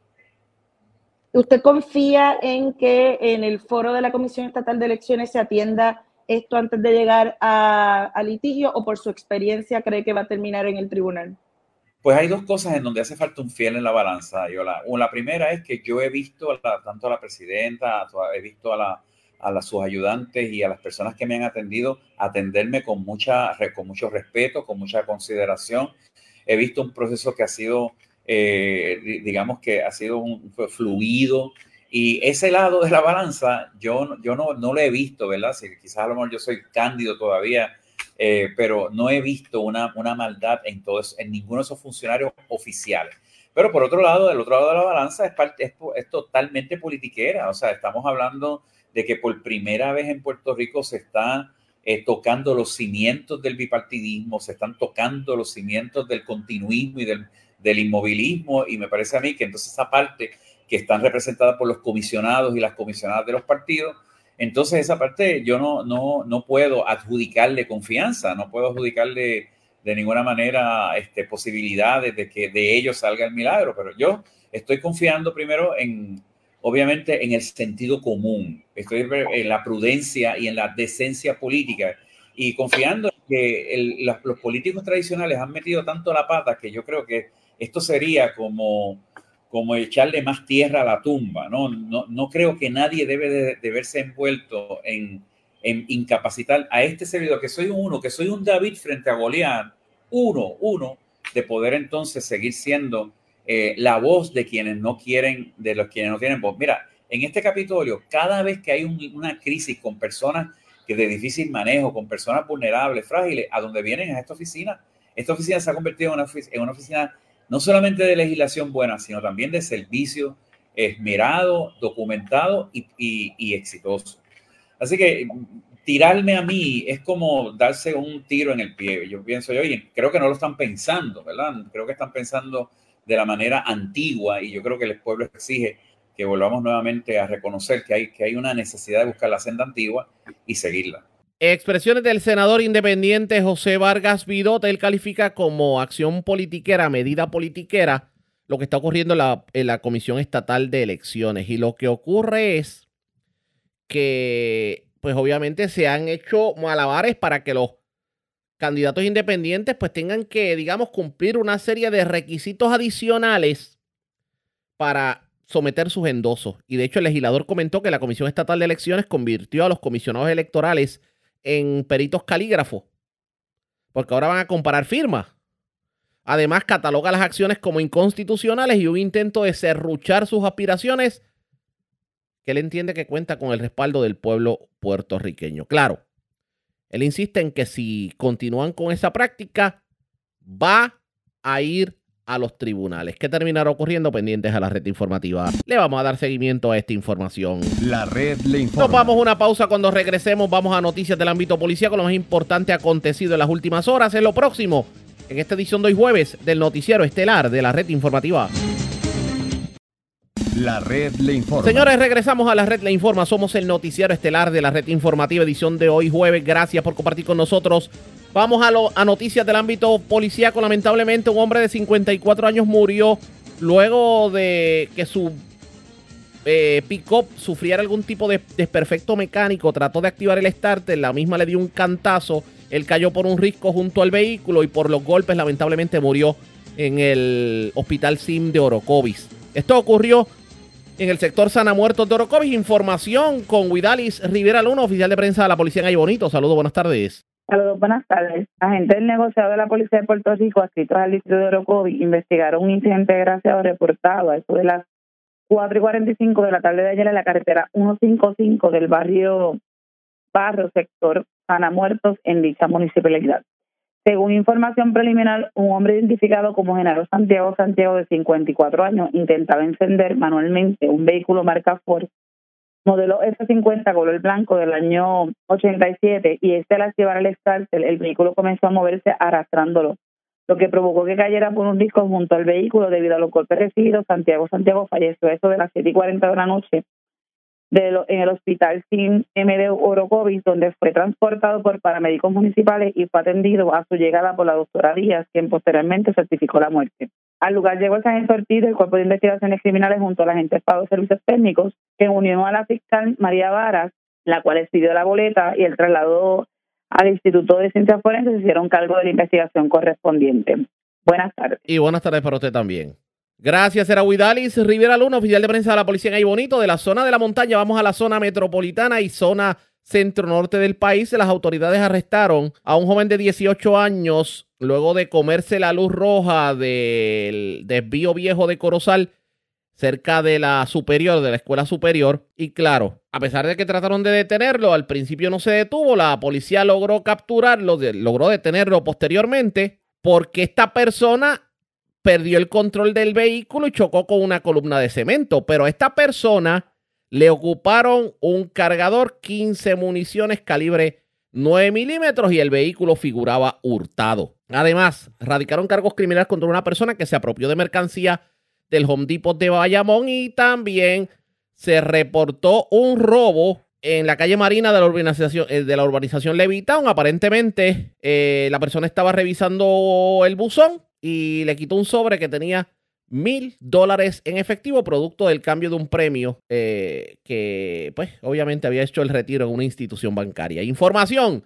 ¿Usted confía en que en el foro de la Comisión Estatal de Elecciones se atienda esto antes de llegar a, litigio o por su experiencia cree que va a terminar en el tribunal? Pues hay dos cosas en donde hace falta un fiel en la balanza. Yo la, primera es que yo he visto a la- tanto a la presidenta, he visto a, sus ayudantes y a las personas que me han atendido atenderme con, mucha, con mucho respeto, con mucha consideración. He visto un proceso que ha sido, eh, di- digamos que ha sido un, fluido. Y ese lado de la balanza yo, yo no, no lo he visto, ¿verdad? Si quizás a lo mejor yo soy cándido todavía eh, pero no he visto una, una maldad en todos, en ninguno de esos funcionarios oficiales. Pero por otro lado, del otro lado de la balanza es, parte, es, es totalmente politiquera. O sea, estamos hablando de que por primera vez en Puerto Rico se está eh, tocando los cimientos del bipartidismo, se están tocando los cimientos del continuismo y del, del inmovilismo. Y me parece a mí que entonces esa parte que están representadas por los comisionados y las comisionadas de los partidos, entonces esa parte yo no, no, no puedo adjudicarle confianza, no puedo adjudicarle de ninguna manera este, posibilidades de que de ellos salga el milagro, pero yo estoy confiando primero en, obviamente, en el sentido común, estoy en la prudencia y en la decencia política y confiando en que el- los, los políticos tradicionales han metido tanto la pata que yo creo que esto sería como como echarle más tierra a la tumba. No, no, no creo que nadie debe de, verse envuelto en, en incapacitar a este servidor, que soy uno, que soy un David frente a Goliat, uno, uno, de poder entonces seguir siendo eh, la voz de quienes no quieren, de los quienes no tienen voz. Mira, en este Capitolio, cada vez que hay un- una crisis con personas que de difícil manejo, con personas vulnerables, frágiles, a donde vienen a esta oficina, esta oficina se ha convertido en una, en una oficina no solamente de legislación buena, sino también de servicio esmerado, documentado y, exitoso. Así que mm, tirarme a mí es como darse un tiro en el pie. Yo pienso, oye, creo que no lo están pensando, ¿verdad? Creo que están pensando de la manera antigua y yo creo que el pueblo exige que volvamos nuevamente a reconocer que hay, que hay una necesidad de buscar la senda antigua y seguirla. Expresiones del senador independiente José Vargas Vidota, él califica como acción politiquera, medida politiquera, lo que está ocurriendo en la, en la Comisión Estatal de Elecciones. Y lo que ocurre es que, pues obviamente se han hecho malabares para que los candidatos independientes pues tengan que, digamos, cumplir una serie de requisitos adicionales para someter sus endosos. Y de hecho el legislador comentó que la Comisión Estatal de Elecciones convirtió a los comisionados electorales en peritos calígrafos, porque ahora van a comparar firmas. Además, cataloga las acciones como inconstitucionales y un intento de serruchar sus aspiraciones que él entiende que cuenta con el respaldo del pueblo puertorriqueño. Claro, él insiste en que si continúan con esa práctica, va a ir a los tribunales. ¿Qué terminará ocurriendo? Pendientes a la red informativa. Le vamos a dar seguimiento a esta información. La red le informa. Nos vamos a una pausa. Cuando regresemos, vamos a noticias del ámbito policial con lo más importante acontecido en las últimas horas. En lo próximo, en esta edición de hoy jueves del noticiero estelar de la red informativa. La red le informa. Señores, regresamos a la red Le Informa. Somos el noticiero estelar de la red informativa, edición de hoy jueves. Gracias por compartir con nosotros. Vamos a, lo, a noticias del ámbito policíaco. Lamentablemente, un hombre de 54 años murió luego de que su eh, pick-up sufriera algún tipo de desperfecto mecánico. Trató de activar el starter, la misma le dio un cantazo. Él cayó por un risco junto al vehículo y por los golpes, lamentablemente, murió en el hospital SIM de Orocovis. Esto ocurrió en el sector Sana Muertos de Orocovis. Información con Huidalis Rivera Luna, oficial de prensa de la policía en Ay Bonito. Saludos, buenas tardes. Saludos, buenas tardes. Agentes del negociado de la Policía de Puerto Rico, adscritos al distrito de Orocovis, investigaron un incidente desgraciado reportado a eso de las 4 y 45 de la tarde de ayer en la carretera 155 del barrio Barrio, sector Sana Muertos, en dicha municipalidad. Según información preliminar, un hombre identificado como Genaro Santiago Santiago de 54 años intentaba encender manualmente un vehículo marca Ford modelo F50 color blanco del año 87 y este al llevar al starter el vehículo comenzó a moverse arrastrándolo, lo que provocó que cayera por un disco junto al vehículo debido a los golpes recibidos. Santiago Santiago falleció eso de las 7 y 40 de la noche de lo, en el hospital SIM MD Orocovis, donde fue transportado por paramédicos municipales y fue atendido a su llegada por la doctora Díaz, quien posteriormente certificó la muerte. Al lugar llegó el sargento Ortiz del Cuerpo de Investigaciones Criminales junto a la Estado de Servicios Técnicos, que unió a la fiscal María Varas, la cual expidió la boleta y el trasladó al Instituto de Ciencias Forenses y hicieron cargo de la investigación correspondiente. Buenas tardes. Y buenas tardes para usted también. Gracias, era Huidalis Rivera Luna, oficial de prensa de la policía en Ay Bonito. De la zona de la montaña vamos a la zona metropolitana y zona centro-norte del país. Las autoridades arrestaron a un joven de 18 años luego de comerse la luz roja del desvío viejo de Corozal cerca de la superior, de la escuela superior. Y claro, a pesar de que trataron de detenerlo, al principio no se detuvo, la policía logró capturarlo, logró detenerlo posteriormente, porque esta persona perdió el control del vehículo y chocó con una columna de cemento. Pero a esta persona le ocuparon un cargador, 15 municiones calibre 9 milímetros y el vehículo figuraba hurtado. Además, radicaron cargos criminales contra una persona que se apropió de mercancía del Home Depot de Bayamón y también se reportó un robo en la calle Marina de la urbanización, eh, de la urbanización Levitown. Aparentemente, eh, la persona estaba revisando el buzón y le quitó un sobre que tenía mil dólares en efectivo, producto del cambio de un premio eh, que, pues, obviamente había hecho el retiro en una institución bancaria. Información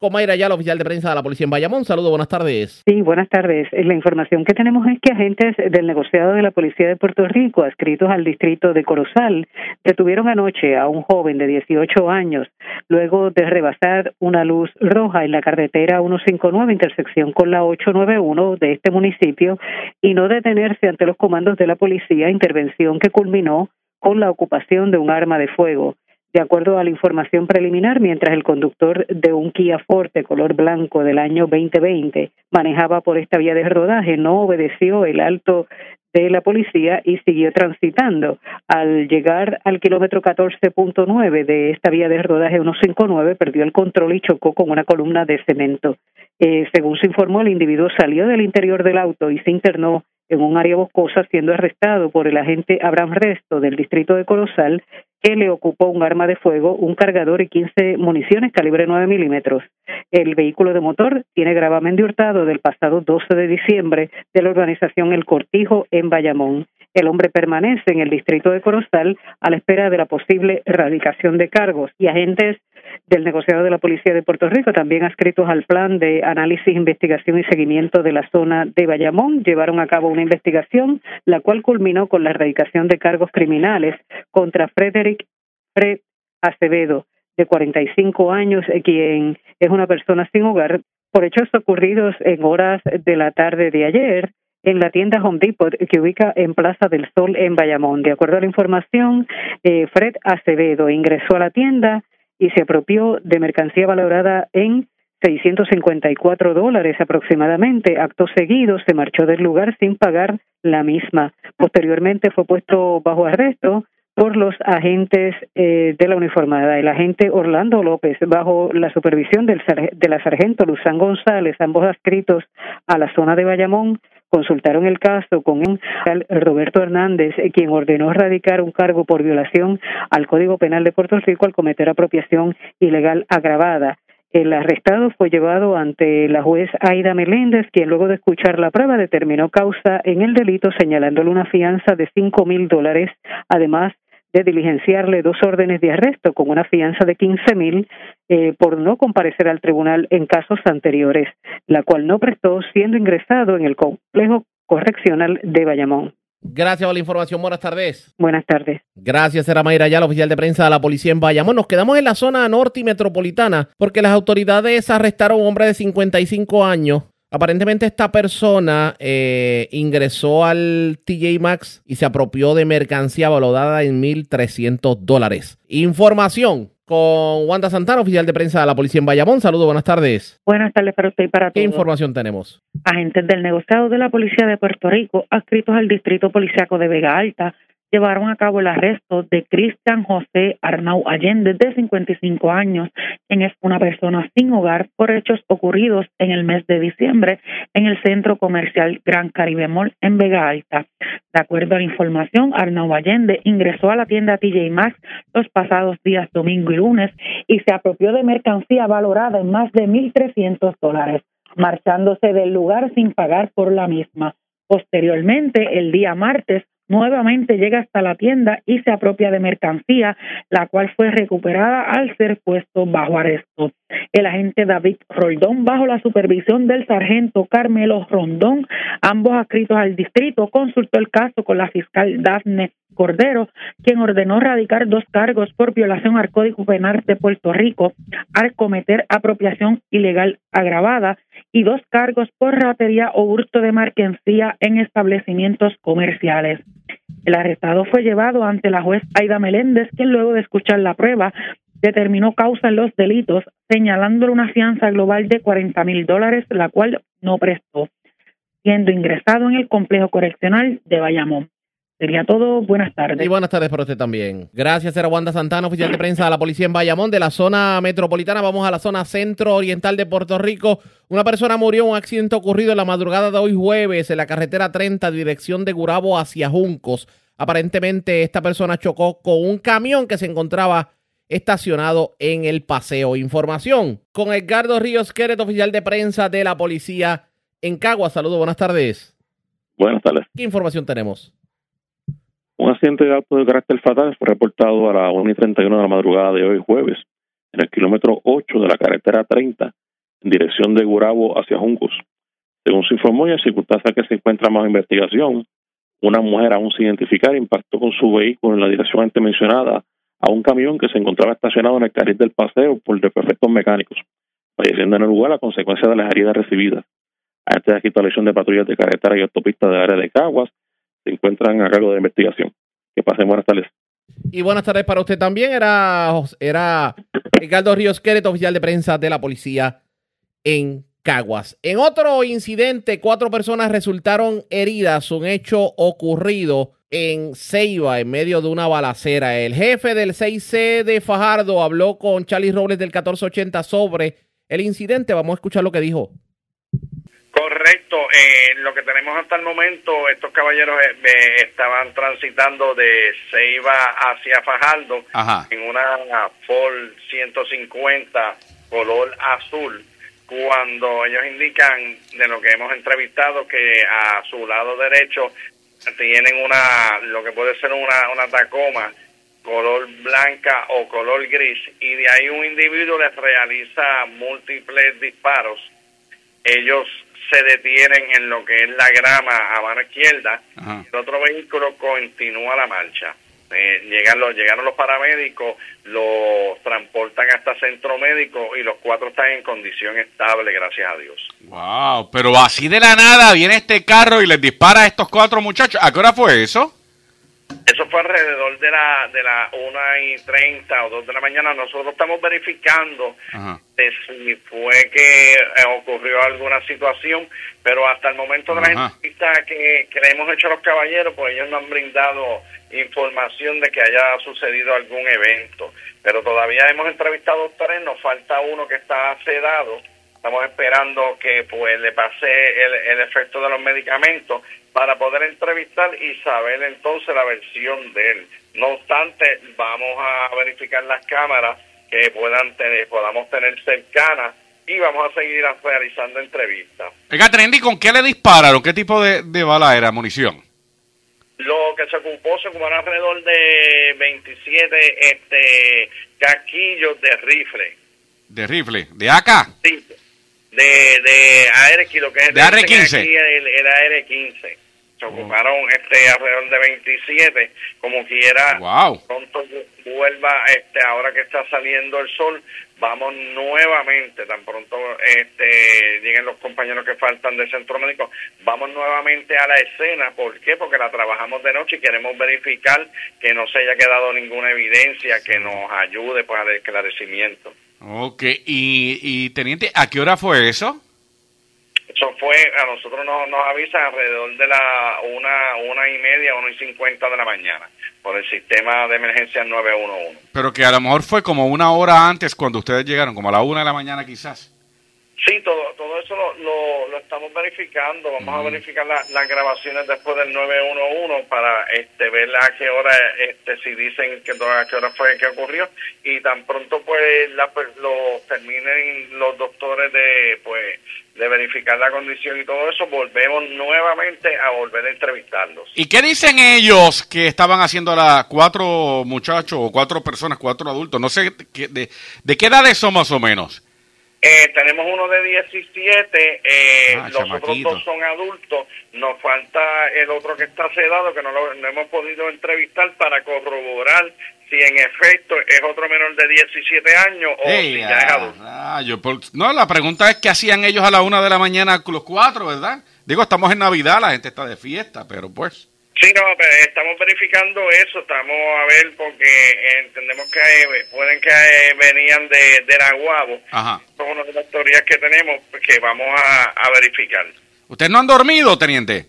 con Mayra Ayala, oficial de prensa de la policía en Bayamón. Saludos, buenas tardes. Sí, buenas tardes. Eh, La información que tenemos es que agentes del negociado de la Policía de Puerto Rico, adscritos al distrito de Corozal, detuvieron anoche a un joven de 18 años luego de rebasar una luz roja en la carretera 159, intersección con la 891 de este municipio, y no detenerse ante los comandos de la policía, intervención que culminó con la ocupación de un arma de fuego. De acuerdo a la información preliminar, mientras el conductor de un Kia Forte color blanco del año 2020 manejaba por esta vía de rodaje, no obedeció el alto de la policía y siguió transitando. Al llegar al kilómetro 14.9 de esta vía de rodaje 159, perdió el control y chocó con una columna de cemento. Eh, según se informó, el individuo salió del interior del auto y se internó en un área boscosa, siendo arrestado por el agente Abraham Resto del distrito de Corozal, que le ocupó un arma de fuego, un cargador y 15 municiones calibre 9 milímetros. El vehículo de motor tiene gravamen de hurtado del pasado 12 de diciembre de la organización El Cortijo en Bayamón. El hombre permanece en el distrito de Corozal a la espera de la posible erradicación de cargos y agentes del negociado de la Policía de Puerto Rico, también adscritos al plan de análisis, investigación y seguimiento de la zona de Bayamón, llevaron a cabo una investigación, la cual culminó con la erradicación de cargos criminales contra Frederick Fred Acevedo, de 45 años, quien es una persona sin hogar por hechos ocurridos en horas de la tarde de ayer en la tienda Home Depot que ubica en Plaza del Sol en Bayamón. De acuerdo a la información, eh, Fred Acevedo ingresó a la tienda y se apropió de mercancía valorada en 654 dólares aproximadamente. Acto seguido se marchó del lugar sin pagar la misma. Posteriormente fue puesto bajo arresto por los agentes eh, de la uniformada. El agente Orlando López, bajo la supervisión del, de la sargento Luzán González, ambos adscritos a la zona de Bayamón, consultaron el caso con Roberto Hernández, eh, quien ordenó radicar un cargo por violación al Código Penal de Puerto Rico al cometer apropiación ilegal agravada. El arrestado fue llevado ante la juez Aida Meléndez, quien luego de escuchar la prueba determinó causa en el delito señalándole una fianza de cinco mil dólares, además de diligenciarle dos órdenes de arresto con una fianza de quince mil eh, por no comparecer al tribunal en casos anteriores, la cual no prestó siendo ingresado en el complejo correccional de Bayamón. Gracias por la información. Buenas tardes. Buenas tardes. Gracias, era Mayra la oficial de prensa de la policía en Bayamón. Nos quedamos en la zona norte y metropolitana porque las autoridades arrestaron a un hombre de 55 años. Aparentemente esta persona eh, ingresó al TJ Maxx y se apropió de mercancía valorada en 1.300 dólares. Información con Wanda Santana, oficial de prensa de la policía en Bayamón. Saludos, buenas tardes. Buenas tardes para usted y para ¿Qué información tenemos? Agentes del negociado de la policía de Puerto Rico, adscritos al distrito policiaco de Vega Alta, llevaron a cabo el arresto de Cristian José Arnau Allende, de 55 años, quien es una persona sin hogar por hechos ocurridos en el mes de diciembre en el centro comercial Gran Caribe Mall en Vega Alta. De acuerdo a la información, Arnau Allende ingresó a la tienda TJ Maxx los pasados días domingo y lunes y se apropió de mercancía valorada en más de 1.300 dólares, marchándose del lugar sin pagar por la misma. Posteriormente, el día martes, nuevamente llega hasta la tienda y se apropia de mercancía, la cual fue recuperada al ser puesto bajo arresto. El agente David Roldón, bajo la supervisión del sargento Carmelo Rondón, ambos adscritos al distrito, consultó el caso con la fiscal Daphne Cordero, quien ordenó radicar dos cargos por violación al Código Penal de Puerto Rico al cometer apropiación ilegal agravada y dos cargos por ratería o hurto de mercancía en establecimientos comerciales. El arrestado fue llevado ante la juez Aida Meléndez, quien luego de escuchar la prueba determinó causa en los delitos, señalándole una fianza global de 40 mil dólares, la cual no prestó, siendo ingresado en el complejo correccional de Bayamón. Sería todo. Buenas tardes. Y buenas tardes para usted también. Gracias, era Wanda Santana, oficial de prensa de la policía en Bayamón, de la zona metropolitana. Vamos a la zona centro-oriental de Puerto Rico. Una persona murió en un accidente ocurrido en la madrugada de hoy jueves en la carretera 30, dirección de Gurabo hacia Juncos. Aparentemente, esta persona chocó con un camión que se encontraba estacionado en el paseo. Información con Edgardo Ríos Queret, oficial de prensa de la policía en Cagua. Saludos, buenas tardes. Buenas tardes. ¿Qué información tenemos? Un accidente de auto de carácter fatal fue reportado a la 1 y 31 de la madrugada de hoy jueves en el kilómetro 8 de la carretera 30 en dirección de Gurabo hacia Juncos. Según se informó y en circunstancias que se encuentra más investigación, una mujer aún sin identificar impactó con su vehículo en la dirección antes mencionada a un camión que se encontraba estacionado en el carril del paseo por defectos mecánicos, falleciendo en el lugar a consecuencia de las heridas recibidas. Antes de la lesión de patrullas de carretera y autopistas del área de Caguas, encuentran a cargo de investigación. Que pasen buenas tardes. Y buenas tardes para usted también. Era, era Ricardo Ríos Queret, oficial de prensa de la policía en Caguas. En otro incidente, cuatro personas resultaron heridas, un hecho ocurrido en Ceiba en medio de una balacera. El jefe del 6C de Fajardo habló con Charlie Robles del 1480 sobre el incidente. Vamos a escuchar lo que dijo. Correcto, eh, lo que tenemos hasta el momento, estos caballeros eh, estaban transitando de Ceiba hacia Fajardo en una Ford 150 color azul, cuando ellos indican de lo que hemos entrevistado que a su lado derecho tienen una, lo que puede ser una, una Tacoma color blanca o color gris y de ahí un individuo les realiza múltiples disparos. Ellos se detienen en lo que es la grama a mano izquierda, el otro vehículo continúa la marcha. Eh, llegan los, llegaron los paramédicos, los transportan hasta centro médico y los cuatro están en condición estable, gracias a Dios. Wow, pero así de la nada viene este carro y les dispara a estos cuatro muchachos. ¿A qué hora fue eso? Eso fue alrededor de la de la 1 y 30 o 2 de la mañana. Nosotros estamos verificando de si fue que eh, ocurrió alguna situación, pero hasta el momento de la entrevista que, que le hemos hecho a los caballeros, pues ellos no han brindado información de que haya sucedido algún evento. Pero todavía hemos entrevistado tres, nos falta uno que está sedado. Estamos esperando que pues le pase el, el efecto de los medicamentos para poder entrevistar y saber entonces la versión de él. No obstante, vamos a verificar las cámaras que puedan tener, podamos tener cercanas y vamos a seguir realizando entrevistas. Oiga, Trendy, ¿con qué le dispararon? ¿Qué tipo de, de bala era? ¿Munición? Lo que se ocupó se ocuparon alrededor de 27 este, casquillos de rifle. ¿De rifle? ¿De AK? Sí, de, de AR, lo que es de AR-15. aquí el, el AR-15. Se ocuparon este alrededor de 27, como quiera. Wow. Pronto vuelva, este, ahora que está saliendo el sol, vamos nuevamente, tan pronto este, lleguen los compañeros que faltan del centro médico, vamos nuevamente a la escena. ¿Por qué? Porque la trabajamos de noche y queremos verificar que no se haya quedado ninguna evidencia que nos ayude para el esclarecimiento. Ok, y, y teniente, ¿a qué hora fue eso? Eso fue, a nosotros nos, nos avisan alrededor de la una, una y media, una y cincuenta de la mañana, por el sistema de emergencia 911. Pero que a lo mejor fue como una hora antes cuando ustedes llegaron, como a la una de la mañana quizás. Sí, todo, todo eso lo, lo, lo estamos verificando. Vamos a verificar la- las grabaciones después del 911 para este, ver a qué hora, este, si dicen que a qué hora fue que ocurrió. Y tan pronto pues la, per- lo terminen los doctores de pues de verificar la condición y todo eso, volvemos nuevamente a volver a entrevistarlos. ¿Y qué dicen ellos que estaban haciendo las cuatro muchachos o cuatro personas, cuatro adultos? No sé de, de qué edades son más o menos. Eh, tenemos uno de 17, eh, Ah, los otros chamaquito. dos son adultos, nos falta el otro que está sedado, que no lo no hemos podido entrevistar para corroborar si en efecto es otro menor de 17 años o si ya es ah, adulto. rayo, por- no, la pregunta es qué hacían ellos a la una de la mañana los cuatro, ¿verdad? Digo, estamos en Navidad, la gente está de fiesta, pero pues... Sí, no, pero estamos verificando eso, estamos a ver porque entendemos que pueden que venían de, de Naguabo, Ajá. son una de las teorías que tenemos pues, que vamos a, a verificar. ¿Ustedes no han dormido, teniente?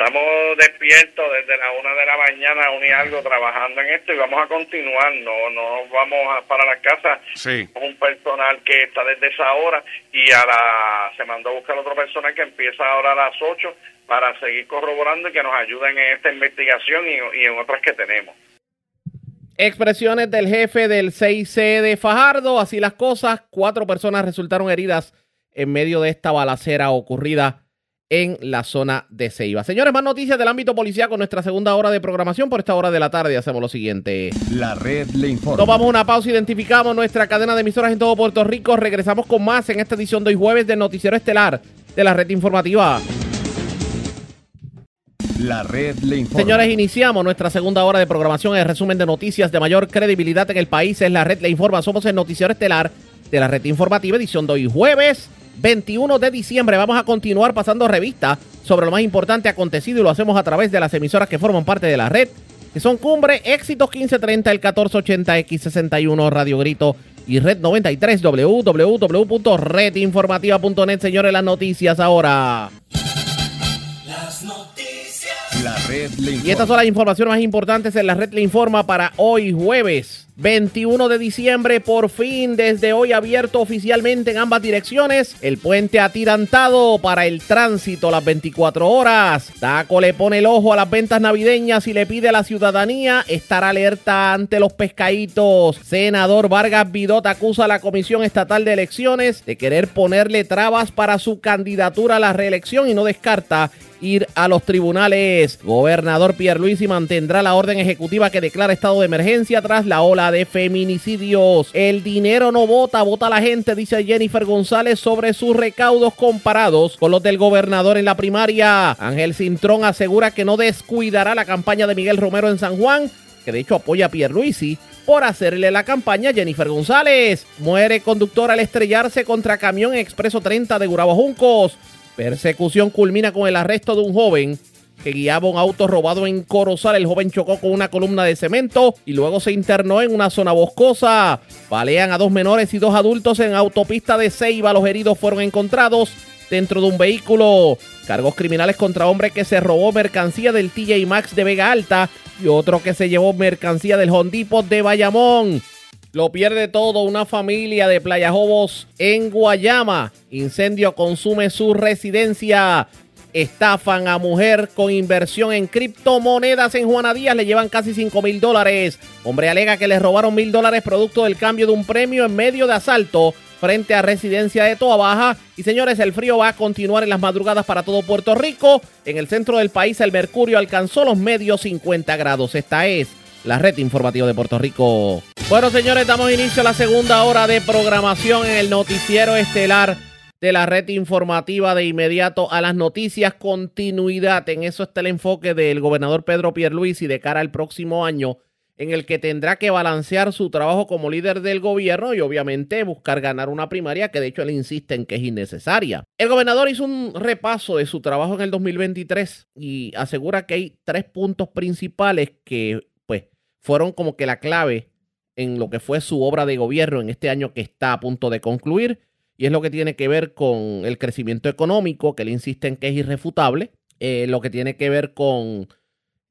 Estamos despiertos desde la una de la mañana, una y algo, trabajando en esto y vamos a continuar. No, no vamos a, para la casa. Sí. Un personal que está desde esa hora y a la se mandó a buscar otro personal que empieza ahora a las 8 para seguir corroborando y que nos ayuden en esta investigación y, y en otras que tenemos. Expresiones del jefe del 6C de Fajardo. Así las cosas. Cuatro personas resultaron heridas en medio de esta balacera ocurrida en la zona de Ceiba. Señores, más noticias del ámbito policial con nuestra segunda hora de programación. Por esta hora de la tarde hacemos lo siguiente. La red le informa. Tomamos una pausa, identificamos nuestra cadena de emisoras en todo Puerto Rico. Regresamos con más en esta edición de hoy jueves del Noticiero Estelar de la Red Informativa. La red le informa. Señores, iniciamos nuestra segunda hora de programación. El resumen de noticias de mayor credibilidad en el país es la red Le Informa. Somos el noticiero estelar de la red informativa, edición de hoy jueves 21 de diciembre. Vamos a continuar pasando revista sobre lo más importante acontecido y lo hacemos a través de las emisoras que forman parte de la red, que son Cumbre, Éxitos 1530, el 1480, X61, Radio Grito y Red 93, www.redinformativa.net. Señores, las noticias ahora. Las noticias. La red le informa. Y estas son las informaciones más importantes en la red le informa para hoy jueves 21 de diciembre. Por fin, desde hoy abierto oficialmente en ambas direcciones, el puente atirantado para el tránsito las 24 horas. Taco le pone el ojo a las ventas navideñas y le pide a la ciudadanía estar alerta ante los pescaditos. Senador Vargas Vidot acusa a la Comisión Estatal de Elecciones de querer ponerle trabas para su candidatura a la reelección y no descarta ir a los tribunales. Gobernador Pierluisi mantendrá la orden ejecutiva que declara estado de emergencia tras la ola de feminicidios. El dinero no vota, vota la gente, dice Jennifer González sobre sus recaudos comparados con los del gobernador en la primaria. Ángel Cintrón asegura que no descuidará la campaña de Miguel Romero en San Juan que de hecho apoya a Pierluisi, por hacerle la campaña a Jennifer González. Muere conductor al estrellarse contra camión expreso 30 de Gurabo Juncos. Persecución culmina con el arresto de un joven que guiaba un auto robado en Corozal. El joven chocó con una columna de cemento y luego se internó en una zona boscosa. Balean a dos menores y dos adultos en autopista de Ceiba. Los heridos fueron encontrados dentro de un vehículo. Cargos criminales contra hombre que se robó mercancía del TJ Maxx de Vega Alta y otro que se llevó mercancía del Hondipo de Bayamón. Lo pierde todo una familia de Playa Jobos en Guayama. Incendio consume su residencia. Estafan a mujer con inversión en criptomonedas en Juana Díaz. Le llevan casi 5 mil dólares. Hombre alega que le robaron mil dólares producto del cambio de un premio en medio de asalto frente a residencia de Toa Baja. Y señores, el frío va a continuar en las madrugadas para todo Puerto Rico. En el centro del país el mercurio alcanzó los medios 50 grados. Esta es la red informativa de Puerto Rico. Bueno, señores, damos inicio a la segunda hora de programación en el noticiero estelar de la red informativa de inmediato a las noticias continuidad. En eso está el enfoque del gobernador Pedro Pierluisi de cara al próximo año en el que tendrá que balancear su trabajo como líder del gobierno y obviamente buscar ganar una primaria que de hecho él insiste en que es innecesaria. El gobernador hizo un repaso de su trabajo en el 2023 y asegura que hay tres puntos principales que pues fueron como que la clave en lo que fue su obra de gobierno en este año que está a punto de concluir y es lo que tiene que ver con el crecimiento económico, que él insiste en que es irrefutable, eh, lo que tiene que ver con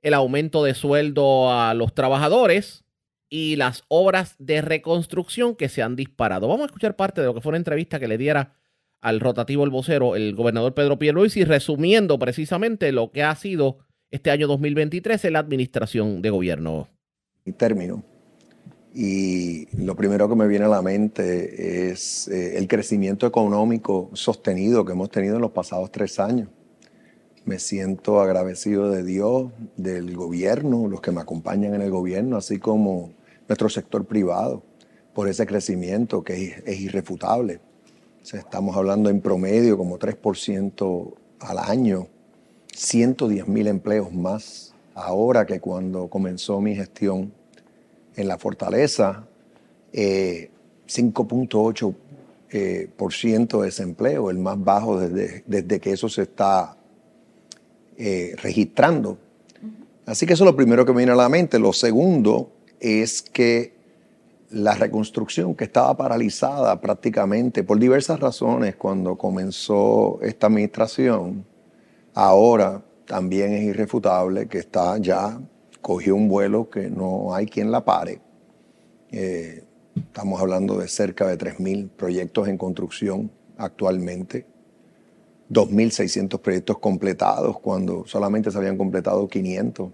el aumento de sueldo a los trabajadores y las obras de reconstrucción que se han disparado. Vamos a escuchar parte de lo que fue una entrevista que le diera al rotativo el vocero, el gobernador Pedro Pierluisi, resumiendo precisamente lo que ha sido este año 2023 en la administración de gobierno. Y término. Y lo primero que me viene a la mente es eh, el crecimiento económico sostenido que hemos tenido en los pasados tres años me siento agradecido de Dios, del gobierno, los que me acompañan en el gobierno, así como nuestro sector privado, por ese crecimiento que es, irrefutable. estamos hablando en promedio como 3% al año, 110 mil empleos más ahora que cuando comenzó mi gestión en la fortaleza, 5.8% eh, eh, de desempleo, el más bajo desde, desde que eso se está eh, registrando. Así que eso es lo primero que me viene a la mente. Lo segundo es que la reconstrucción que estaba paralizada prácticamente por diversas razones cuando comenzó esta administración, ahora también es irrefutable que está ya, cogió un vuelo que no hay quien la pare. Eh, estamos hablando de cerca de 3.000 proyectos en construcción actualmente 2.600 proyectos completados cuando solamente se habían completado 500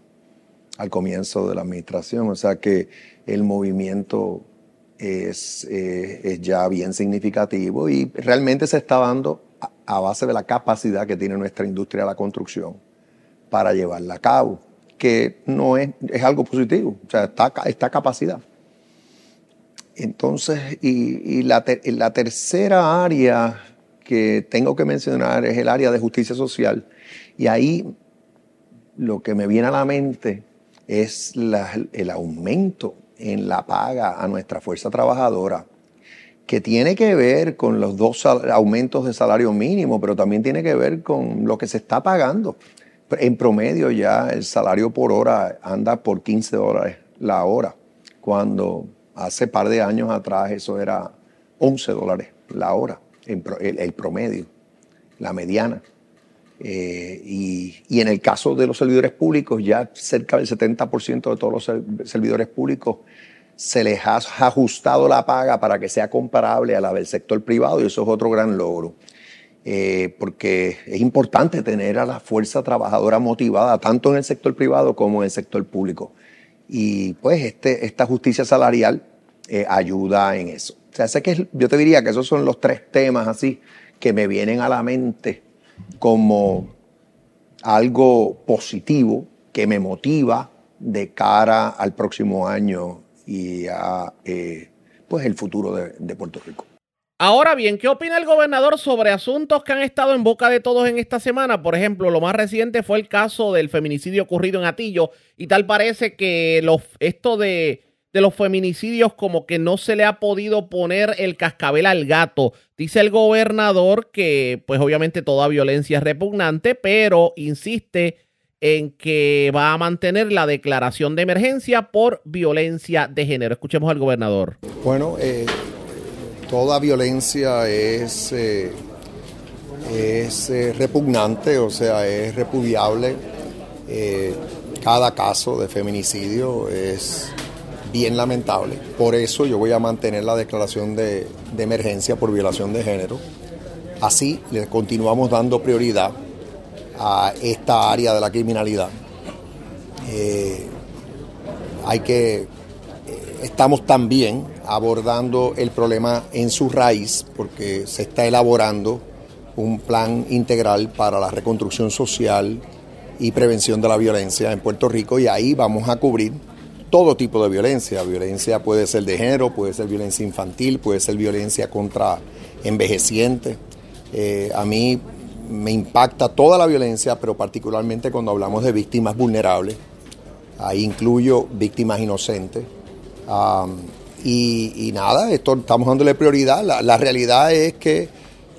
al comienzo de la administración. O sea que el movimiento es, eh, es ya bien significativo y realmente se está dando a, base de la capacidad que tiene nuestra industria de la construcción para llevarla a cabo, que no es, es algo positivo, o sea, está, capacidad. Entonces, y, la, la tercera área que tengo que mencionar es el área de justicia social. Y ahí lo que me viene a la mente es el aumento en la paga a nuestra fuerza trabajadora, que tiene que ver con los dos aumentos de salario mínimo, pero también tiene que ver con lo que se está pagando. En promedio ya el salario por hora anda por 15 dólares la hora, cuando hace par de años atrás eso era 11 dólares la hora el, promedio, la mediana. Eh, y, en el caso de los servidores públicos, ya cerca del 70% de todos los servidores públicos se les ha ajustado la paga para que sea comparable a la del sector privado y eso es otro gran logro. Eh, porque es importante tener a la fuerza trabajadora motivada tanto en el sector privado como en el sector público. Y pues este, esta justicia salarial eh, ayuda en eso. O sea, sé que yo te diría que esos son los tres temas así que me vienen a la mente como algo positivo que me motiva de cara al próximo año y a eh, pues el futuro de, Puerto Rico. Ahora bien, ¿qué opina el gobernador sobre asuntos que han estado en boca de todos en esta semana? Por ejemplo, lo más reciente fue el caso del feminicidio ocurrido en Atillo y tal parece que esto de, de los feminicidios como que no se le ha podido poner el cascabel al gato. Dice el gobernador que pues obviamente toda violencia es repugnante, pero insiste en que va a mantener la declaración de emergencia por violencia de género. Escuchemos al gobernador. Bueno, eh, toda violencia es, eh, es eh, repugnante, o sea, es repudiable. Eh, cada caso de feminicidio es bien lamentable. Por eso yo voy a mantener la declaración de, de emergencia por violación de género. Así le continuamos dando prioridad a esta área de la criminalidad. Hay que, estamos también abordando el problema en su raíz porque se está elaborando un plan integral para la reconstrucción social y prevención de la violencia en Puerto Rico y ahí vamos a cubrir todo tipo de violencia. Violencia puede ser de género, puede ser violencia infantil, puede ser violencia contra envejecientes. Eh, a mí me impacta toda la violencia, pero particularmente cuando hablamos de víctimas vulnerables. Ahí incluyo víctimas inocentes. Y, nada, esto estamos dándole prioridad. La, realidad es que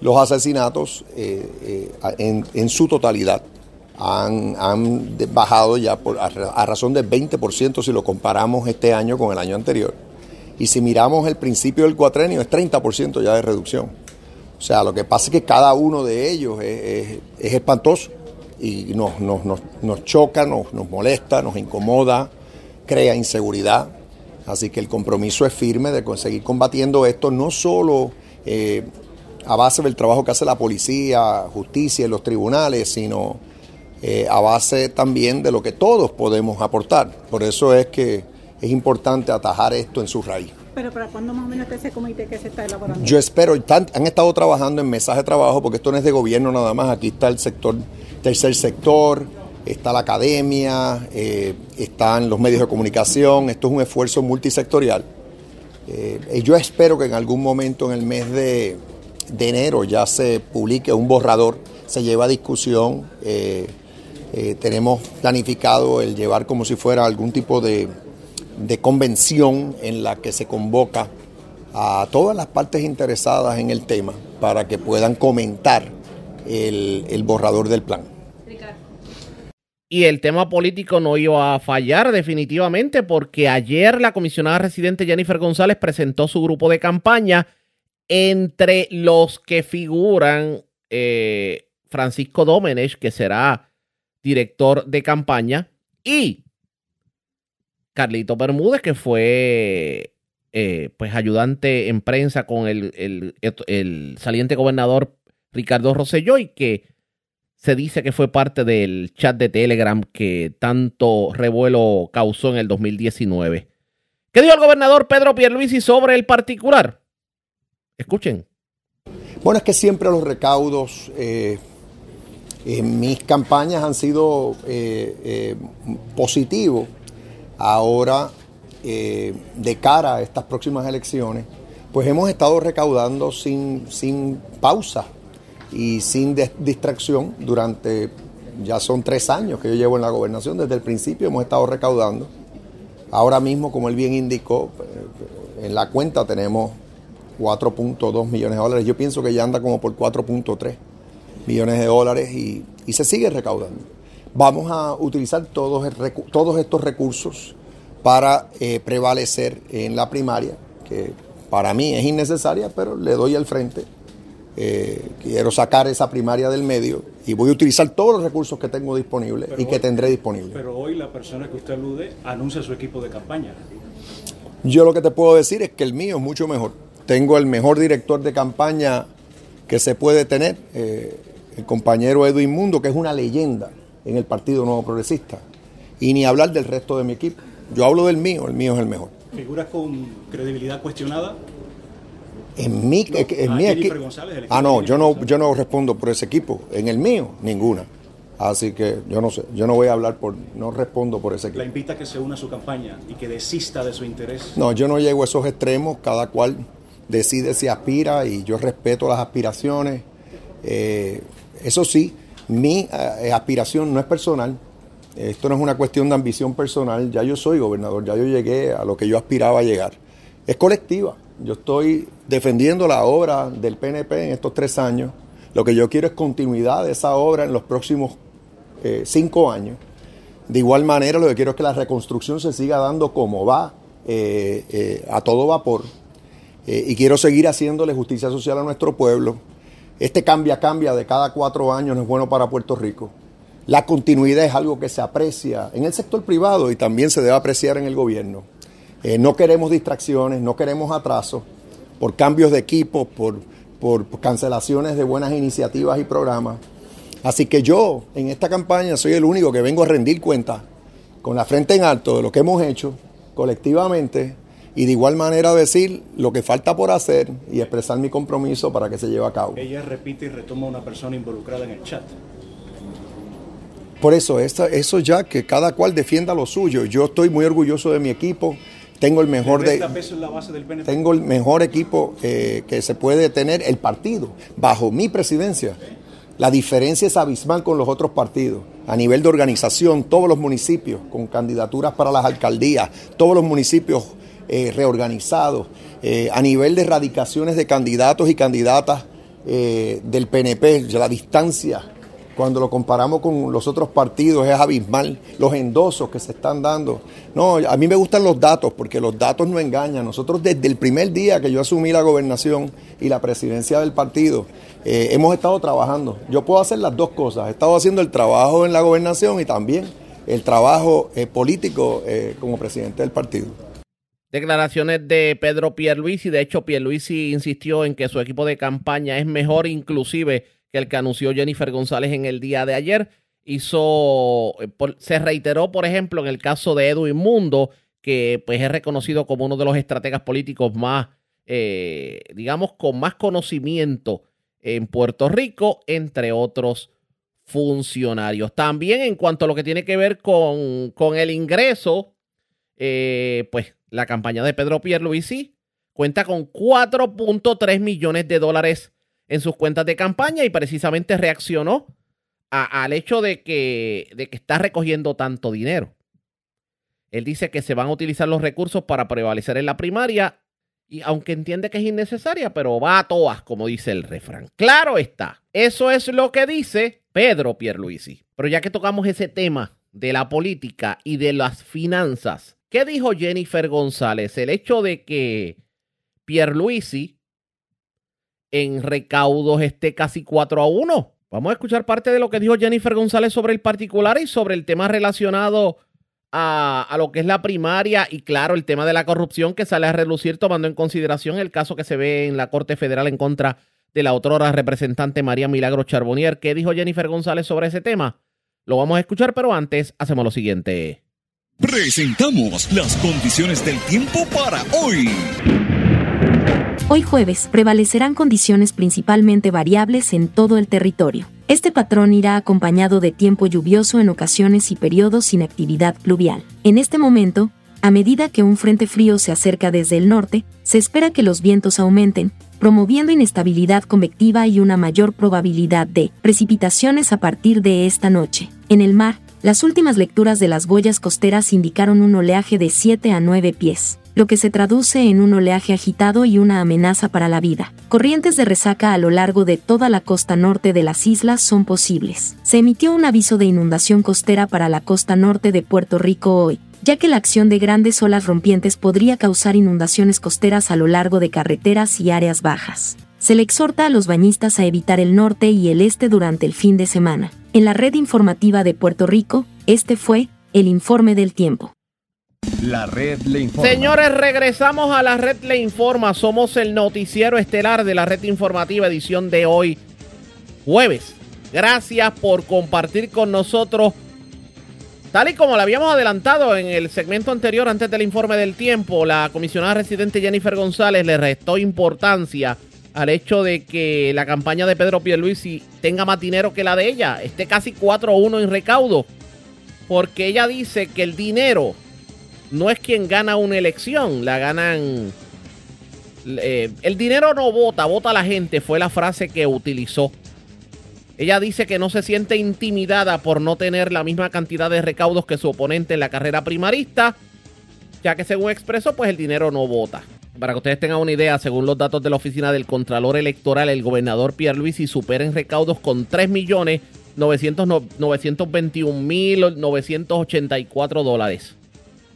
los asesinatos eh, eh, en, su totalidad han, han bajado ya a, a razón del 20% si lo comparamos este año con el año anterior. Y si miramos el principio del cuatrenio, es 30% ya de reducción. O sea, lo que pasa es que cada uno de ellos es, es, es espantoso y nos, nos, nos, nos choca, nos molesta, nos incomoda, crea inseguridad. Así que el compromiso es firme de conseguir combatiendo esto, no solo eh, a base del trabajo que hace la policía, justicia y los tribunales, sino eh, a base también de lo que todos podemos aportar. Por eso es que es importante atajar esto en su raíz. Pero ¿para cuándo más o menos está ese comité que se está elaborando? Yo espero, han, han estado trabajando en mesas de trabajo, porque esto no es de gobierno nada más, aquí está el sector, tercer sector, está la academia, eh, están los medios de comunicación, esto es un esfuerzo multisectorial. Eh, yo espero que en algún momento en el mes de, de, enero ya se publique un borrador, se lleva a discusión, eh, tenemos planificado el llevar como si fuera algún tipo de de convención en la que se convoca a todas las partes interesadas en el tema para que puedan comentar el, el borrador del plan. Y el tema político no iba a fallar definitivamente porque ayer la comisionada residente Jennifer González presentó su grupo de campaña entre los que figuran eh, Francisco Domenech, que será director de campaña, y Carlito Bermúdez, que fue eh, pues ayudante en prensa con el, el, saliente gobernador Ricardo Rosselló y que se dice que fue parte del chat de Telegram que tanto revuelo causó en el 2019. ¿Qué dijo el gobernador Pedro Pierluisi sobre el particular? Escuchen. Bueno, es que siempre los recaudos eh, en mis campañas han sido eh, eh, positivos ahora de cara a estas próximas elecciones, pues hemos estado recaudando sin, sin pausa y sin distracción durante, ya son tres años que yo llevo en la gobernación, desde el principio hemos estado recaudando. Ahora mismo, como él bien indicó, en la cuenta tenemos 4.2 millones de dólares. Yo pienso que ya anda como por 4.3 millones de dólares y, y se sigue recaudando. Vamos a utilizar todos, todos estos recursos para eh, prevalecer en la primaria, que para mí es innecesaria, pero le doy al frente. Eh, quiero sacar esa primaria del medio y voy a utilizar todos los recursos que tengo disponibles y que tendré disponibles. Pero hoy la persona que usted alude anuncia su equipo de campaña. Yo lo que te puedo decir es que el mío es mucho mejor. Tengo el mejor director de campaña que se puede tener, eh, el compañero Edwin Mundo, que es una leyenda en el Partido Nuevo Progresista. Y ni hablar del resto de mi equipo. Yo hablo del mío, el mío es el mejor. ¿Figuras con credibilidad cuestionada? En mi, no, en mi equipo. Ah, no, yo no, yo no respondo por ese equipo. En el mío, ninguna. Así que yo no sé, yo no voy a hablar por, no respondo por ese equipo. ¿La invita a que se una a su campaña y que desista de su interés? No, yo no llego a esos extremos, cada cual decide si aspira y yo respeto las aspiraciones. Eh, eso sí, mi eh, aspiración no es personal. Esto no es una cuestión de ambición personal. Ya yo soy gobernador, ya yo llegué a lo que yo aspiraba a llegar. Es colectiva. Yo estoy defendiendo la obra del PNP en estos tres años. Lo que yo quiero es continuidad de esa obra en los próximos eh, cinco años. De igual manera, lo que quiero es que la reconstrucción se siga dando como va, a todo vapor. y quiero seguir haciéndole justicia social a nuestro pueblo este cambia, cambia de cada cuatro años no es bueno para Puerto Rico. La continuidad es algo que se aprecia en el sector privado y también se debe apreciar en el gobierno. Eh, no queremos distracciones, no queremos atrasos por cambios de equipo, por, por, cancelaciones de buenas iniciativas y programas. Así que yo en esta campaña soy el único que vengo a rendir cuenta con la frente en alto de lo que hemos hecho colectivamente y de igual manera decir lo que falta por hacer y expresar mi compromiso para que se lleve a cabo. Ella repite y retoma una persona involucrada en el chat. Por eso, eso ya que cada cual defienda lo suyo. Yo estoy muy orgulloso de mi equipo. Tengo el mejor de, tengo el mejor equipo eh, que se puede tener el partido bajo mi presidencia. La diferencia es abismal con los otros partidos. A nivel de organización, todos los municipios con candidaturas para las alcaldías, todos los municipios eh, reorganizados, eh, a nivel de erradicaciones de candidatos y candidatas del PNP, la distancia cuando lo comparamos con los otros partidos es abismal, los endosos que se están dando. No, a mí me gustan los datos porque los datos no engañan. Nosotros desde el primer día que yo asumí la gobernación y la presidencia del partido, hemos estado trabajando. Yo puedo hacer las dos cosas. He estado haciendo el trabajo en la gobernación y también el trabajo político como presidente del partido. Declaraciones de Pedro Pierluisi. De hecho, Pierluisi insistió en que su equipo de campaña es mejor inclusive que el que anunció Jennifer González en el día de ayer. Hizo, eh, se reiteró, por ejemplo, en el caso de Edwin Mundo, que pues es reconocido como uno de los estrategas políticos más, eh, digamos, con más conocimiento en Puerto Rico, entre otros funcionarios. También en cuanto a lo que tiene que ver con, con el ingreso, eh, pues la campaña de Pedro Pierluisi cuenta con 4.3 millones de dólares en sus cuentas de campaña y precisamente reaccionó al hecho de que, de que está recogiendo tanto dinero. Él dice que se van a utilizar los recursos para prevalecer en la primaria y aunque entiende que es innecesaria, pero va a todas, como dice el refrán. Claro está, eso es lo que dice Pedro Pierluisi. Pero ya que tocamos ese tema de la política y de las finanzas, ¿Qué dijo Jennifer González? El hecho de que Pierluisi en recaudos esté casi 4 a 1. Vamos a escuchar parte de lo que dijo Jennifer González sobre el particular y sobre el tema relacionado a, a, lo que es la primaria y claro, el tema de la corrupción que sale a relucir tomando en consideración el caso que se ve en la Corte Federal en contra de la otrora representante María Milagro Charbonnier. ¿Qué dijo Jennifer González sobre ese tema? Lo vamos a escuchar, pero antes hacemos lo siguiente. Presentamos las condiciones del tiempo para hoy. Hoy jueves prevalecerán condiciones principalmente variables en todo el territorio. Este patrón irá acompañado de tiempo lluvioso en ocasiones y periodos sin actividad pluvial. En este momento, a medida que un frente frío se acerca desde el norte, se espera que los vientos aumenten, promoviendo inestabilidad convectiva y una mayor probabilidad de precipitaciones a partir de esta noche. En el mar, las últimas lecturas de las boyas costeras indicaron un oleaje de 7 a 9 pies, lo que se traduce en un oleaje agitado y una amenaza para la vida. Corrientes de resaca a lo largo de toda la costa norte de las islas son posibles. Se emitió un aviso de inundación costera para la costa norte de Puerto Rico hoy, ya que la acción de grandes olas rompientes podría causar inundaciones costeras a lo largo de carreteras y áreas bajas. Se le exhorta a los bañistas a evitar el norte y el este durante el fin de semana. En la red informativa de Puerto Rico, este fue el informe del tiempo. La red le informa. Señores, regresamos a la red le informa. Somos el noticiero estelar de la red informativa edición de hoy, jueves. Gracias por compartir con nosotros. Tal y como lo habíamos adelantado en el segmento anterior, antes del informe del tiempo, la comisionada residente Jennifer González le restó importancia al hecho de que la campaña de Pedro Pierluisi tenga más dinero que la de ella, esté casi 4-1 en recaudo, porque ella dice que el dinero no es quien gana una elección, la ganan Eh, el dinero no vota, vota la gente, fue la frase que utilizó. Ella dice que no se siente intimidada por no tener la misma cantidad de recaudos que su oponente en la carrera primarista, ya que según expresó, pues el dinero no vota. Para que ustedes tengan una idea, según los datos de la oficina del Contralor Electoral, el gobernador Pierluisi supera en recaudos con 3 millones 921.984 dólares.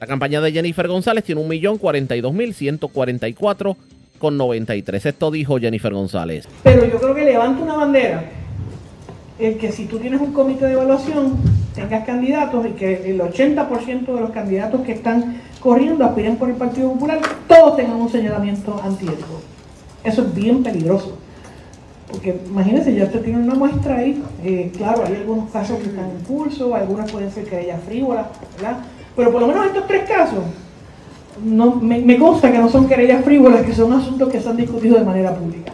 La campaña de Jennifer González tiene 1.042.144 con 93. Esto dijo Jennifer González. Pero yo creo que levanta una bandera el que si tú tienes un comité de evaluación, tengas candidatos y que el 80% de los candidatos que están corriendo aspiren por el Partido Popular, todos tengan un señalamiento antiético. Eso es bien peligroso. Porque imagínense, ya usted tiene una muestra ahí, eh, claro, hay algunos casos que están en curso, algunas pueden ser que haya frívolas, ¿verdad? Pero por lo menos estos tres casos, no, me, consta que no son querellas frívolas, que son asuntos que se han discutido de manera pública.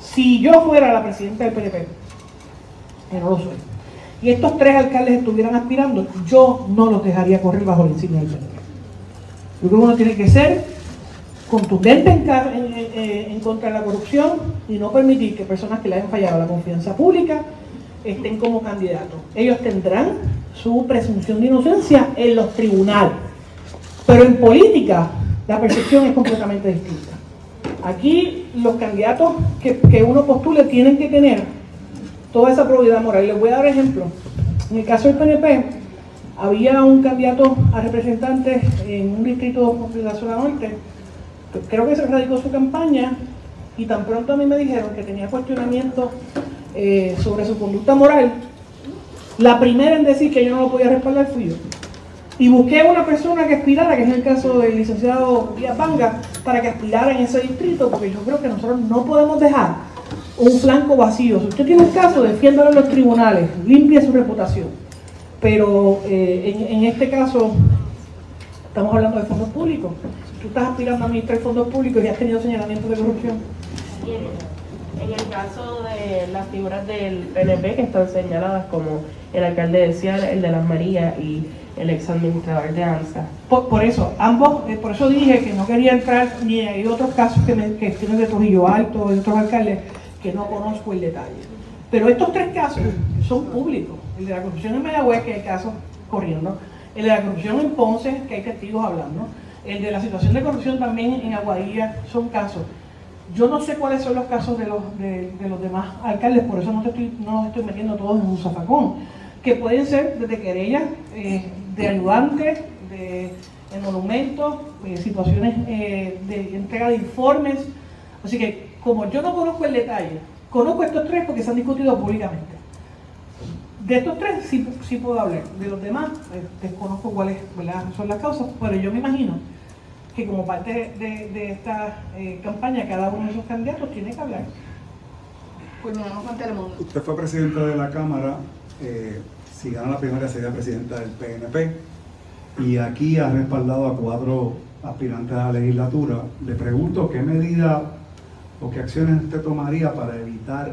Si yo fuera la presidenta del PNP, que no lo soy, y estos tres alcaldes estuvieran aspirando, yo no los dejaría correr bajo la insignia del PNP. Yo creo que uno tiene que ser contundente en, contra de la corrupción y no permitir que personas que le hayan fallado la confianza pública estén como candidatos. Ellos tendrán su presunción de inocencia en los tribunales. Pero en política la percepción es completamente distinta. Aquí los candidatos que, que uno postule tienen que tener toda esa probidad moral. Les voy a dar ejemplo. En el caso del PNP, había un candidato a representante en un distrito de la zona norte, creo que se radicó su campaña, y tan pronto a mí me dijeron que tenía cuestionamiento eh, sobre su conducta moral, la primera en decir que yo no lo podía respaldar fui yo. Y busqué a una persona que aspirara, que es el caso del licenciado Díaz Banga, para que aspirara en ese distrito, porque yo creo que nosotros no podemos dejar un flanco vacío. Si usted tiene un caso, defiéndalo en los tribunales, limpie su reputación. Pero eh, en, este caso, estamos hablando de fondos públicos. Tú estás aspirando a administrar fondos públicos y has tenido señalamientos de corrupción. En el caso de las figuras del PNP que están señaladas como el alcalde de Ciara, el de Las Marías y el ex administrador de ANSA. Por, eso, ambos, eh, por eso dije que no quería entrar ni hay otros casos que, me, tienen de Trujillo Alto, de otros alcaldes, que no conozco el detalle. Pero estos tres casos son públicos. El de la corrupción en Mayagüez, que hay casos corriendo. El de la corrupción en Ponce, que hay testigos hablando. El de la situación de corrupción también en Aguadilla, son casos. Yo no sé cuáles son los casos de los, de, los demás alcaldes, por eso no, estoy, no estoy metiendo todos en un zafacón. Que pueden ser desde querellas eh, de ayudantes, de, monumentos, eh, situaciones eh, de entrega de informes. Así que como yo no conozco el detalle, conozco estos tres porque se han discutido públicamente. De estos tres sí, sí puedo hablar, de los demás eh, desconozco cuáles son las causas, pero yo me imagino que como parte de, esta eh, campaña cada uno de esos candidatos tiene que hablar. Pues Usted fue presidenta de la Cámara, eh, si gana la primera sería presidenta del PNP y aquí ha respaldado a cuatro aspirantes a la legislatura. Le pregunto qué medida o qué acciones usted tomaría para evitar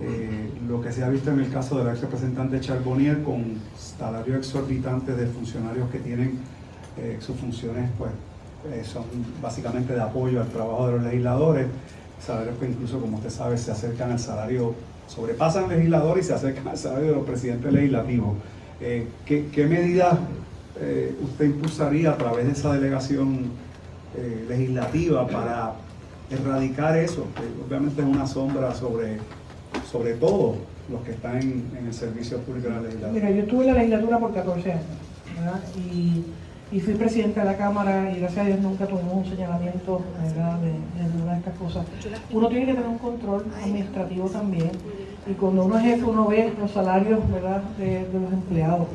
eh, lo que se ha visto en el caso del ex representante Charbonnier con salarios exorbitantes de funcionarios que tienen eh, sus funciones, pues eh, son básicamente de apoyo al trabajo de los legisladores, salarios que incluso, como usted sabe, se acercan al salario, sobrepasan legisladores y se acercan al salario de los presidentes legislativos. ¿qué, ¿Qué medidas usted impulsaría a través de esa delegación legislativa para erradicar eso, que obviamente es una sombra sobre, sobre todo los que están en, el servicio público de la legislatura. Mira, yo estuve en la legislatura por 14 años, ¿verdad? Y fui presidente de la Cámara y gracias a Dios nunca tuvimos un señalamiento. De, ninguna de estas cosas. Uno tiene que tener un control administrativo también y cuando uno es jefe uno ve los salarios ¿verdad? De, los empleados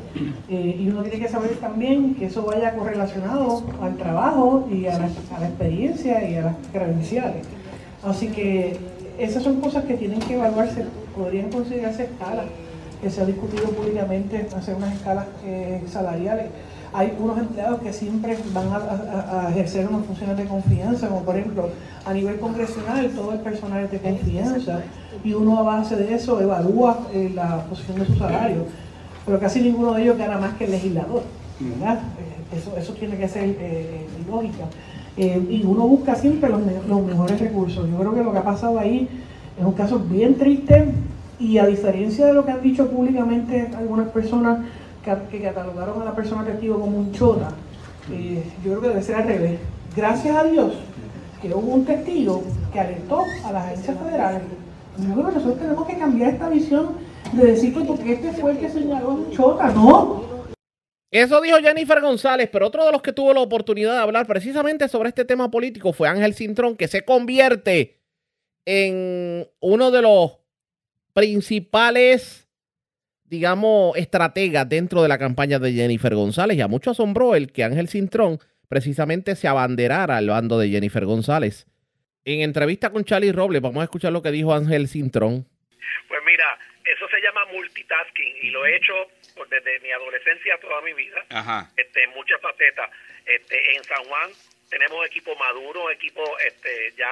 eh, y uno tiene que saber también que eso vaya correlacionado al trabajo y a la, a la experiencia y a las credenciales. Así que esas son cosas que tienen que evaluarse, podrían considerarse escalas, que se ha discutido públicamente, hacer unas escalas eh, salariales hay unos empleados que siempre van a, ejercer unas funciones de confianza, como por ejemplo a nivel congresional todo el personal es de confianza y uno a base de eso evalúa eh, la posición de su salario, pero casi ninguno de ellos gana más que el legislador, ¿verdad? Eh, eso, eso tiene que ser eh, lógica. eh, y uno busca siempre los, los mejores recursos. Yo creo que lo que ha pasado ahí es un caso bien triste y a diferencia de lo que han dicho públicamente algunas personas que, catalogaron a la persona testigo como un chota, eh, yo creo que debe ser al revés. Gracias a Dios que hubo un testigo que alertó a las agencias federales. Yo creo que nosotros tenemos que cambiar esta visión de decir que porque este fue el que señaló un chota, no. Eso dijo Jennifer González, pero otro de los que tuvo la oportunidad de hablar precisamente sobre este tema político fue Ángel Cintrón, que se convierte en uno de los principales, digamos, estrategas dentro de la campaña de Jennifer González. Y a mucho asombró el que Ángel Cintrón precisamente se abanderara al bando de Jennifer González. En entrevista con Charlie Robles, vamos a escuchar lo que dijo Ángel Cintrón. Pues mira, eso se llama multitasking y lo he hecho desde mi adolescencia toda mi vida, este, en muchas facetas. Este, en San Juan tenemos equipo maduro, equipo este, ya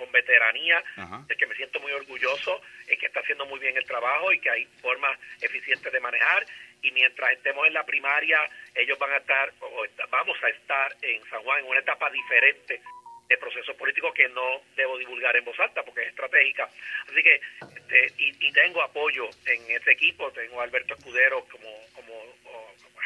con veteranía, de que me siento muy orgulloso, es que está haciendo muy bien el trabajo y que hay formas eficientes de manejar. Y mientras estemos en la primaria, ellos van a estar, o vamos a estar en San Juan en una etapa diferente de proceso político que no debo divulgar en voz alta porque es estratégica. Así que, este, y, tengo apoyo en ese equipo, tengo a Alberto Escudero como, como,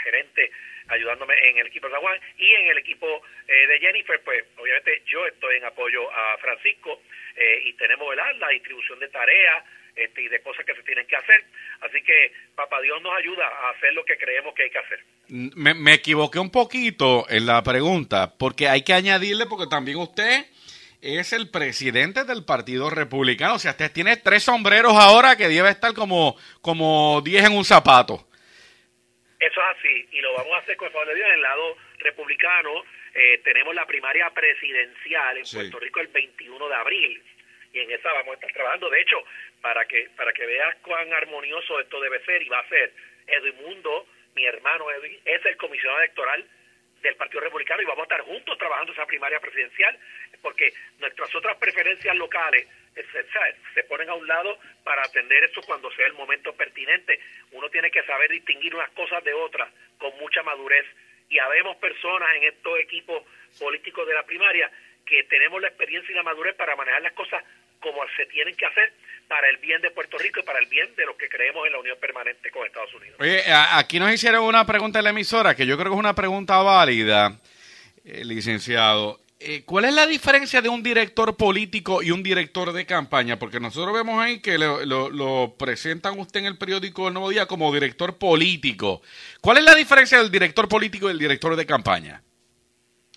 gerente ayudándome en el equipo de San Juan y en el equipo eh, de Jennifer, pues obviamente yo estoy en apoyo a Francisco eh, y tenemos la distribución de tareas este, y de cosas que se tienen que hacer. Así que Papá Dios nos ayuda a hacer lo que creemos que hay que hacer. Me, me equivoqué un poquito en la pregunta, porque hay que añadirle, porque también usted es el presidente del Partido Republicano. O sea, usted tiene tres sombreros ahora que debe estar como, como diez en un zapato. Eso es así, y lo vamos a hacer con el favor de Dios en el lado republicano. Eh, tenemos la primaria presidencial en Puerto Rico el 21 de abril y en esa vamos a estar trabajando. De hecho, para que para que veas cuán armonioso esto debe ser y va a ser, Edmundo, mi hermano Edwin, es el comisionado electoral del Partido Republicano y vamos a estar juntos trabajando esa primaria presidencial porque nuestras otras preferencias locales se, ponen a un lado para atender esto cuando sea el momento pertinente. Uno tiene que saber distinguir unas cosas de otras con mucha madurez y habemos personas en estos equipos políticos de la primaria que tenemos la experiencia y la madurez para manejar las cosas como se tienen que hacer para el bien de Puerto Rico y para el bien de los que creemos en la unión permanente con Estados Unidos. Aquí nos hicieron una pregunta en la emisora que yo creo que es una pregunta válida, eh, licenciado. Eh, ¿Cuál es la diferencia de un director político y un director de campaña? Porque nosotros vemos ahí que lo, lo, presentan usted en el periódico El Nuevo Día como director político. ¿Cuál es la diferencia del director político y el director de campaña?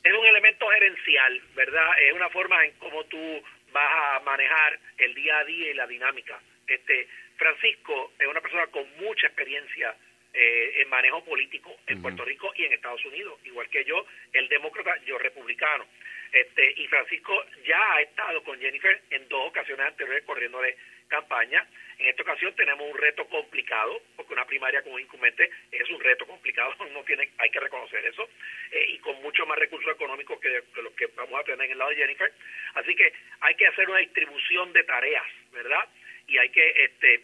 Es un elemento gerencial, ¿verdad? Es una forma en cómo tú vas a manejar el día a día y la dinámica. Este Francisco es una persona con mucha experiencia eh, en manejo político en Puerto Rico y en Estados Unidos, igual que yo, el demócrata, yo republicano. Este, y Francisco ya ha estado con Jennifer en dos ocasiones anteriores corriéndole campaña. En esta ocasión tenemos un reto complicado, porque una primaria un incumbente es un reto complicado, no tiene, hay que reconocer eso, eh, y con mucho más recursos económicos que, los que vamos a tener en el lado de Jennifer. Así que hay que hacer una distribución de tareas, ¿verdad? Y hay que, este,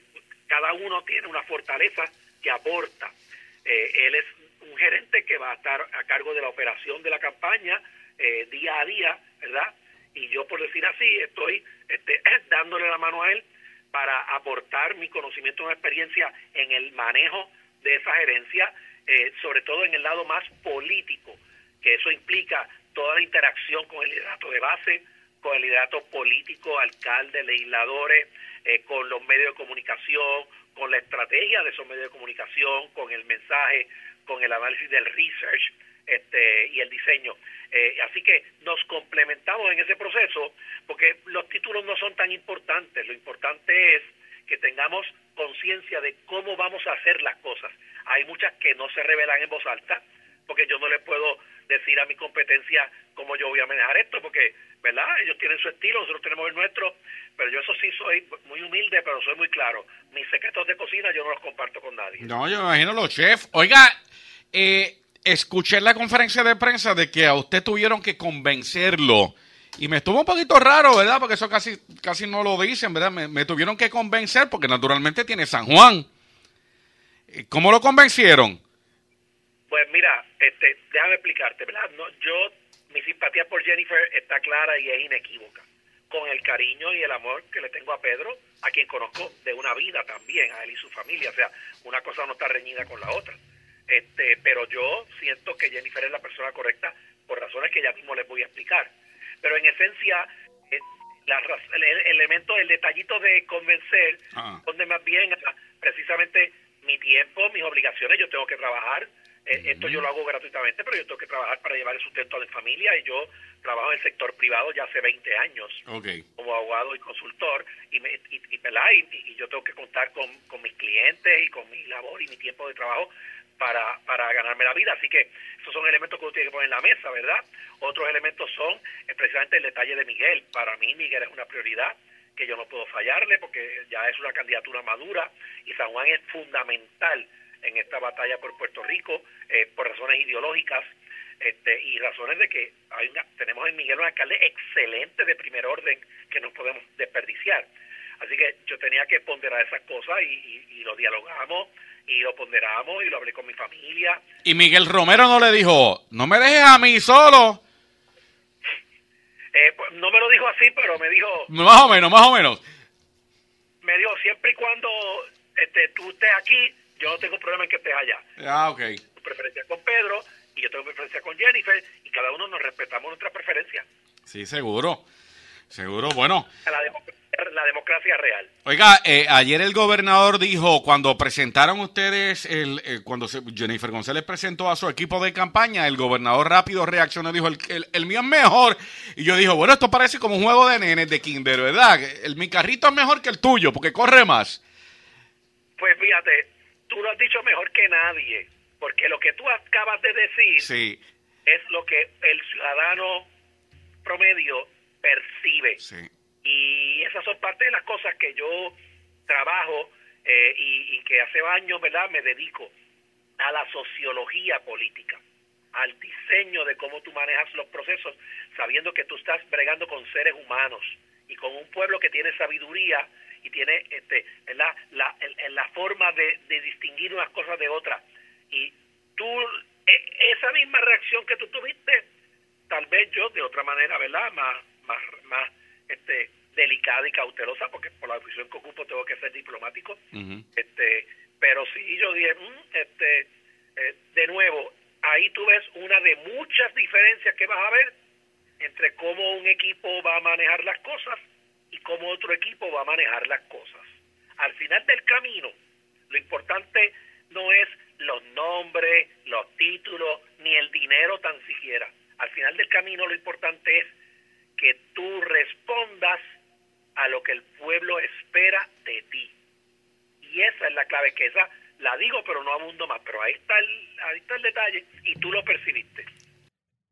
cada uno tiene una fortaleza que aporta. Eh, él es un gerente que va a estar a cargo de la operación de la campaña eh, día a día, ¿verdad? Y yo, por decir así, estoy este, dándole la mano a él para aportar mi conocimiento y experiencia en el manejo de esa gerencia, eh, sobre todo en el lado más político, que eso implica toda la interacción con el liderato de base, con el liderato político, alcalde, legisladores, eh, con los medios de comunicación, con la estrategia de esos medios de comunicación, con el mensaje, con el análisis del research este, y el diseño. Eh, así que nos complementamos en ese proceso porque los títulos no son tan importantes, lo importante es que tengamos conciencia de cómo vamos a hacer las cosas. Hay muchas que no se revelan en voz alta, porque yo no les puedo decir a mi competencia cómo yo voy a manejar esto, porque, ¿verdad? Ellos tienen su estilo, nosotros tenemos el nuestro, pero yo eso sí soy muy humilde, pero soy muy claro. Mis secretos de cocina yo no los comparto con nadie. No, yo me imagino los chefs. Oiga, eh, escuché la conferencia de prensa de que a usted tuvieron que convencerlo. Y me estuvo un poquito raro, ¿verdad? Porque eso casi, casi no lo dicen, ¿verdad? Me, tuvieron que convencer porque naturalmente tiene San Juan. ¿Cómo lo convencieron? Pues mira, este, déjame explicarte, ¿verdad? No, yo mi simpatía por Jennifer está clara y es inequívoca. Con el cariño y el amor que le tengo a Pedro, a quien conozco de una vida también, a él y su familia. O sea, una cosa no está reñida con la otra. Este, pero yo siento que Jennifer es la persona correcta por razones que ya mismo les voy a explicar. Pero en esencia, eh, la, el, el, elemento, el detallito de convencer, donde más bien precisamente mi tiempo, mis obligaciones, yo tengo que trabajar, eh, esto yo lo hago gratuitamente, pero yo tengo que trabajar para llevar el sustento a mi familia y yo trabajo en el sector privado ya hace 20 años como abogado y consultor y, me, y, y, yo tengo que contar con, con mis clientes y con mi labor y mi tiempo de trabajo para, para ganarme la vida. Así que esos son elementos que uno tiene que poner en la mesa, ¿verdad? Otros elementos son precisamente el detalle de Miguel. Para mí Miguel es una prioridad que yo no puedo fallarle porque ya es una candidatura madura y San Juan es fundamental en esta batalla por Puerto Rico eh, por razones ideológicas este, y razones de que hay tenemos en Miguel un alcalde excelente de primer orden que no podemos desperdiciar. Así que yo tenía que ponderar esas cosas y, y, lo dialogamos y lo ponderamos y lo hablé con mi familia. Y Miguel Romero no le dijo, no me dejes a mí solo. Eh, pues, no me lo dijo así, pero me dijo... Más o menos, más o menos. Me dijo, siempre y cuando este, tú estés aquí, yo no tengo problema en que estés allá. Ah, ok. preferencia con Pedro y yo tengo preferencia con Jennifer y cada uno nos respetamos nuestra preferencia. Sí, seguro. Seguro, bueno. La, la democracia real. Oiga, eh, ayer el gobernador dijo, cuando presentaron ustedes, el, eh, cuando Jennifer González presentó a su equipo de campaña, el gobernador rápido reaccionó y dijo, el, el, mío es mejor. Y yo dijo, bueno, esto parece como un juego de nenes de kinder, ¿verdad? El, mi carrito es mejor que el tuyo, porque corre más. Pues fíjate, tú lo has dicho mejor que nadie, porque lo que tú acabas de decir es lo que el ciudadano promedio percibe. Y esas son parte de las cosas que yo trabajo eh, y, que hace años, ¿verdad?, me dedico a la sociología política, al diseño de cómo tú manejas los procesos, sabiendo que tú estás bregando con seres humanos y con un pueblo que tiene sabiduría y tiene este, la, la, la forma de, distinguir unas cosas de otras. Y tú, e, esa misma reacción que tú tuviste, tal vez yo de otra manera, ¿verdad? Más, más, más este, delicada y cautelosa, porque por la posición que ocupo tengo que ser diplomático. este Pero sí, yo dije, mm, este, eh, de nuevo, ahí tú ves una de muchas diferencias que vas a ver entre cómo un equipo va a manejar las cosas y cómo otro equipo va a manejar las cosas. Al final del camino, lo importante no es los nombres, los títulos, ni el dinero tan siquiera. Al final del camino lo importante es que tú respondas a lo que el pueblo espera de ti. Y esa es la clave, que esa la digo pero no abundo más, pero ahí está el, ahí está el detalle y tú lo percibiste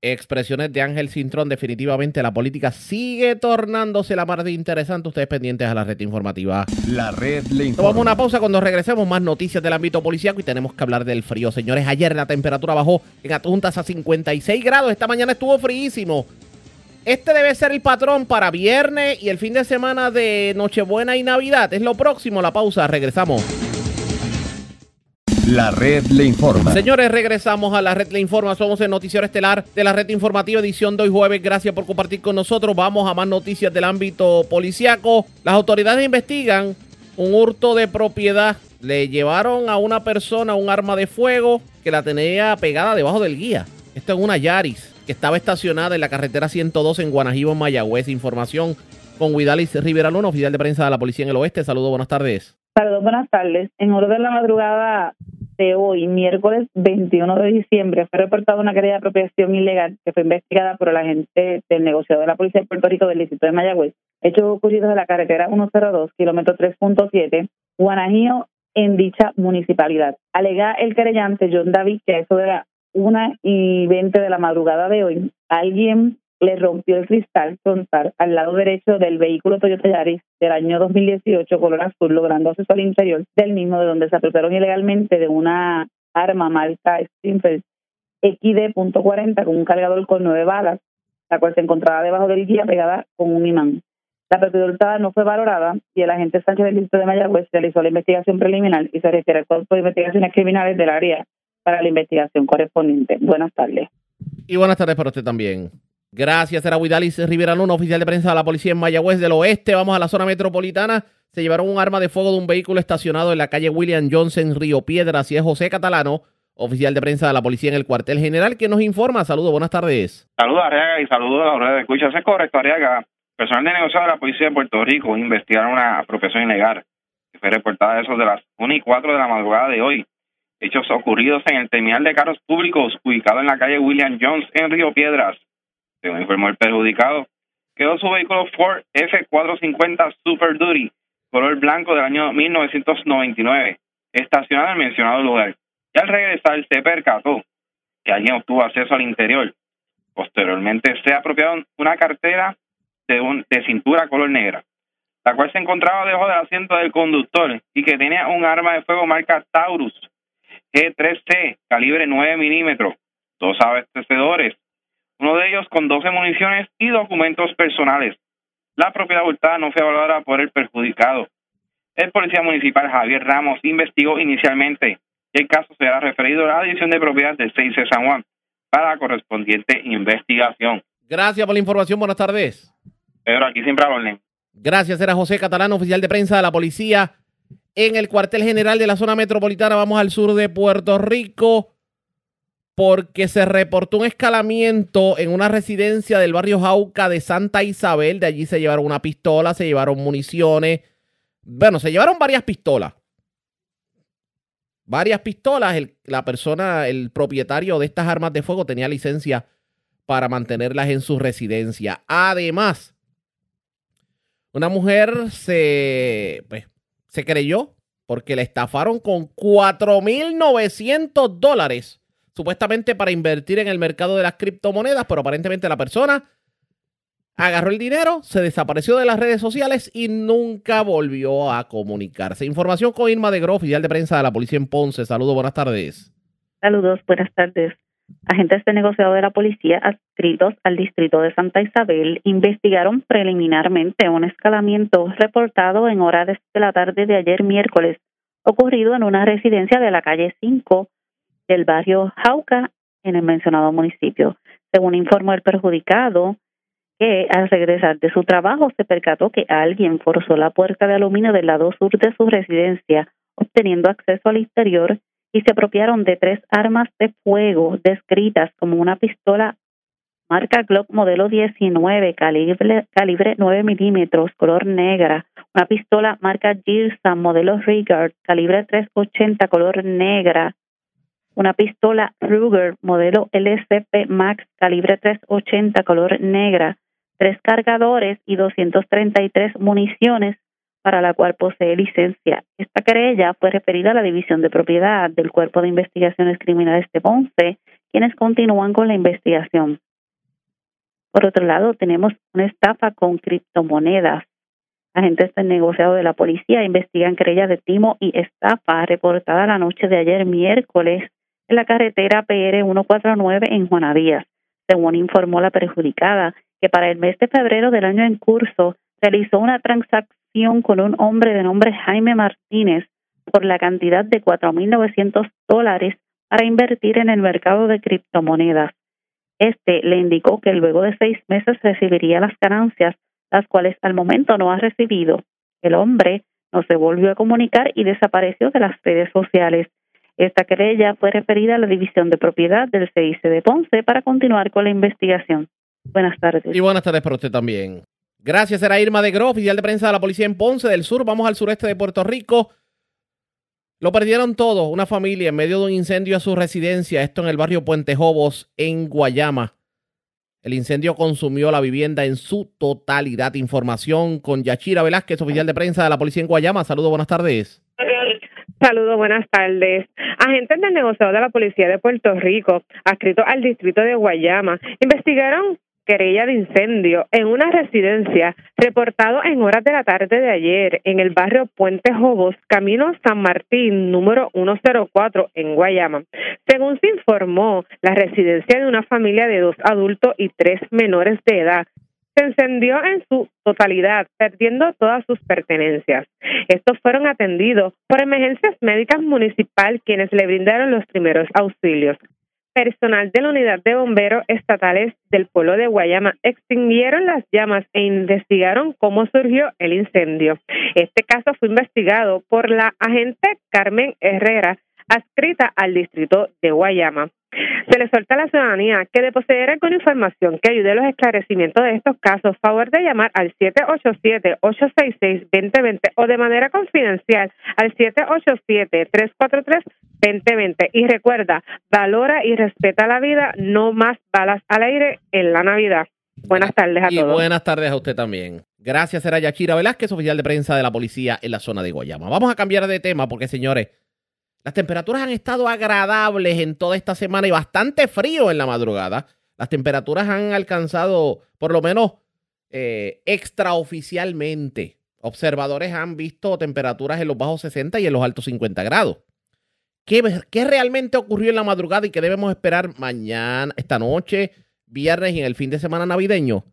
expresiones de Ángel Cintrón. Definitivamente la política sigue tornándose la más interesante. Ustedes pendientes a la red informativa. La red le informa. Tomamos una pausa cuando regresemos. Más noticias del ámbito policiaco y tenemos que hablar del frío. Señores, ayer la temperatura bajó en Atuntas a 56 grados. Esta mañana estuvo fríísimo. Este debe ser el patrón para viernes y el fin de semana de Nochebuena y Navidad. Es lo próximo. La pausa. Regresamos. La red le informa. Señores, regresamos a la red le informa. Somos el noticiero estelar de la red informativa edición de hoy jueves. Gracias por compartir con nosotros. Vamos a más noticias del ámbito policiaco. Las autoridades investigan un hurto de propiedad. Le llevaron a una persona un arma de fuego que la tenía pegada debajo del guía. Esto es una Yaris que estaba estacionada en la carretera 102 en Guanajibo, Mayagüez. Información con Guidalis Rivera Luna, oficial de prensa de la policía en el oeste. Saludos, buenas tardes. Saludos, buenas tardes. En orden de la madrugada de hoy, miércoles 21 de diciembre, fue reportada una querella de apropiación ilegal que fue investigada por el agente del negociador de la Policía de Puerto Rico del distrito de Mayagüez. Hechos ocurridos en la carretera 102, kilómetro 3.7, Guanajío, en dicha municipalidad. Alega el querellante John David que eso de la 1 y 20 de la madrugada de hoy, alguien le rompió el cristal frontal al lado derecho del vehículo Toyota Yaris del año 2018 color azul, logrando acceso al interior del mismo, de donde se apropiaron ilegalmente de una arma marca Steinfeld XD.40 con un cargador con nueve balas, la cual se encontraba debajo del guía pegada con un imán. La propiedad no fue valorada y el agente Sánchez del Distrito de Mayagüez realizó la investigación preliminar y se refiere al Cuerpo de Investigaciones Criminales del área para la investigación correspondiente. Buenas tardes. Y buenas tardes para usted también. Gracias, era Huidalis Rivera Luna, oficial de prensa de la policía en Mayagüez del Oeste. Vamos a la zona metropolitana. Se llevaron un arma de fuego de un vehículo estacionado en la calle William Johnson, Río Piedras, y es José Catalano, oficial de prensa de la policía en el cuartel general, que nos informa. Saludos, buenas tardes. Saludos, Arriaga, y saludos a la red de escucha. Es correcto, Arriaga. Personal de negociado de la policía de Puerto Rico investigaron una apropiación ilegal que fue reportada a eso de las 1 y 4 de la madrugada de hoy. Hechos ocurridos en el terminal de carros públicos ubicado en la calle William Jones en Río Piedras. Según informó el perjudicado, quedó su vehículo Ford F450 Super Duty, color blanco del año 1999, estacionado en el mencionado lugar. Y al regresar se percató que alguien obtuvo acceso al interior. Posteriormente se apropiaron una cartera de, de cintura color negra, la cual se encontraba debajo del asiento del conductor y que tenía un arma de fuego marca Taurus G3C calibre 9 milímetros, dos abastecedores, uno de ellos con 12 municiones y documentos personales. La propiedad hurtada no fue evaluada por el perjudicado. El policía municipal Javier Ramos investigó inicialmente y el caso será referido a la División de Propiedad del 6 de San Juan para la correspondiente investigación. Gracias por la información. Buenas tardes. Pero aquí siempre a. Gracias. Era José Catalán, oficial de prensa de la policía en el cuartel general de la zona metropolitana. Vamos al sur de Puerto Rico porque se reportó un escalamiento en una residencia del barrio Jauca de Santa Isabel. De allí se llevaron una pistola, se llevaron municiones. Bueno, se llevaron varias pistolas. Varias pistolas. la persona, el propietario de estas armas de fuego tenía licencia para mantenerlas en su residencia. Además, una mujer se, pues, se creyó porque le estafaron con 4.900 dólares supuestamente para invertir en el mercado de las criptomonedas, pero aparentemente la persona agarró el dinero, se desapareció de las redes sociales y nunca volvió a comunicarse. Información con Irma de Gro, oficial de prensa de la policía en Ponce. Saludos, buenas tardes. Saludos, buenas tardes. Agentes de negociado de la policía adscritos al distrito de Santa Isabel investigaron preliminarmente un escalamiento reportado en horas de la tarde de ayer miércoles, ocurrido en una residencia de la calle 5 del barrio Jauca en el mencionado municipio. Según informó el perjudicado, que al regresar de su trabajo se percató que alguien forzó la puerta de aluminio del lado sur de su residencia, obteniendo acceso al interior y se apropiaron de tres armas de fuego descritas como una pistola marca Glock modelo 19, calibre, calibre 9 milímetros, color negra, una pistola marca Gilson modelo Rigard, calibre 380, color negra, una pistola Ruger modelo LCP Max calibre 380 color negra, tres cargadores y 233 municiones para la cual posee licencia. Esta querella fue referida a la División de Propiedad del Cuerpo de Investigaciones Criminales de Ponce, quienes continúan con la investigación. Por otro lado, tenemos una estafa con criptomonedas. Agentes del negociado de la policía investigan querellas de timo y estafa reportada la noche de ayer miércoles en la carretera PR 149 en Juanadías, según informó la perjudicada, que para el mes de febrero del año en curso realizó una transacción con un hombre de nombre Jaime Martínez por la cantidad de 4.900 dólares para invertir en el mercado de criptomonedas. Este le indicó que luego de seis meses recibiría las ganancias, las cuales al momento no ha recibido. El hombre no se volvió a comunicar y desapareció de las redes sociales. Esta querella fue referida a la División de Propiedad del CIC de Ponce para continuar con la investigación. Buenas tardes. Y buenas tardes para usted también. Gracias, era Irma de Gro, oficial de prensa de la policía en Ponce del Sur. Vamos al sureste de Puerto Rico. Lo perdieron todo, una familia en medio de un incendio a su residencia, esto en el barrio Puente Jobos, en Guayama. El incendio consumió la vivienda en su totalidad. Información con Yachira Velázquez, oficial de prensa de la policía en Guayama. Saludos, buenas tardes. Saludos, buenas tardes. Agentes del negociador de la Policía de Puerto Rico, adscritos al distrito de Guayama, investigaron querella de incendio en una residencia reportado en horas de la tarde de ayer en el barrio Puente Jobos, camino San Martín, número 104 en Guayama. Según se informó, la residencia de una familia de dos adultos y tres menores de edad se encendió en su totalidad, perdiendo todas sus pertenencias. Estos fueron atendidos por emergencias médicas municipal quienes le brindaron los primeros auxilios. Personal de la Unidad de Bomberos Estatales del pueblo de Guayama extinguieron las llamas e investigaron cómo surgió el incendio. Este caso fue investigado por la agente Carmen Herrera, adscrita al distrito de Guayama. Se le suelta a la ciudadanía que de poseer alguna información que ayude a los esclarecimientos de estos casos, favor de llamar al 787-866-2020 o de manera confidencial al 787-343-2020. Y recuerda, valora y respeta la vida, no más balas al aire en la Navidad. Buenas tardes a y todos. buenas tardes a usted también. Gracias, era Yachira Velázquez, oficial de prensa de la policía en la zona de Guayama. Vamos a cambiar de tema porque, señores, las temperaturas han estado agradables en toda esta semana y bastante frío en la madrugada. Las temperaturas han alcanzado, por lo menos eh, extraoficialmente, observadores han visto temperaturas en los bajos 60 y en los altos 50 grados. ¿Qué, ¿Qué realmente ocurrió en la madrugada y qué debemos esperar mañana, esta noche, viernes y en el fin de semana navideño?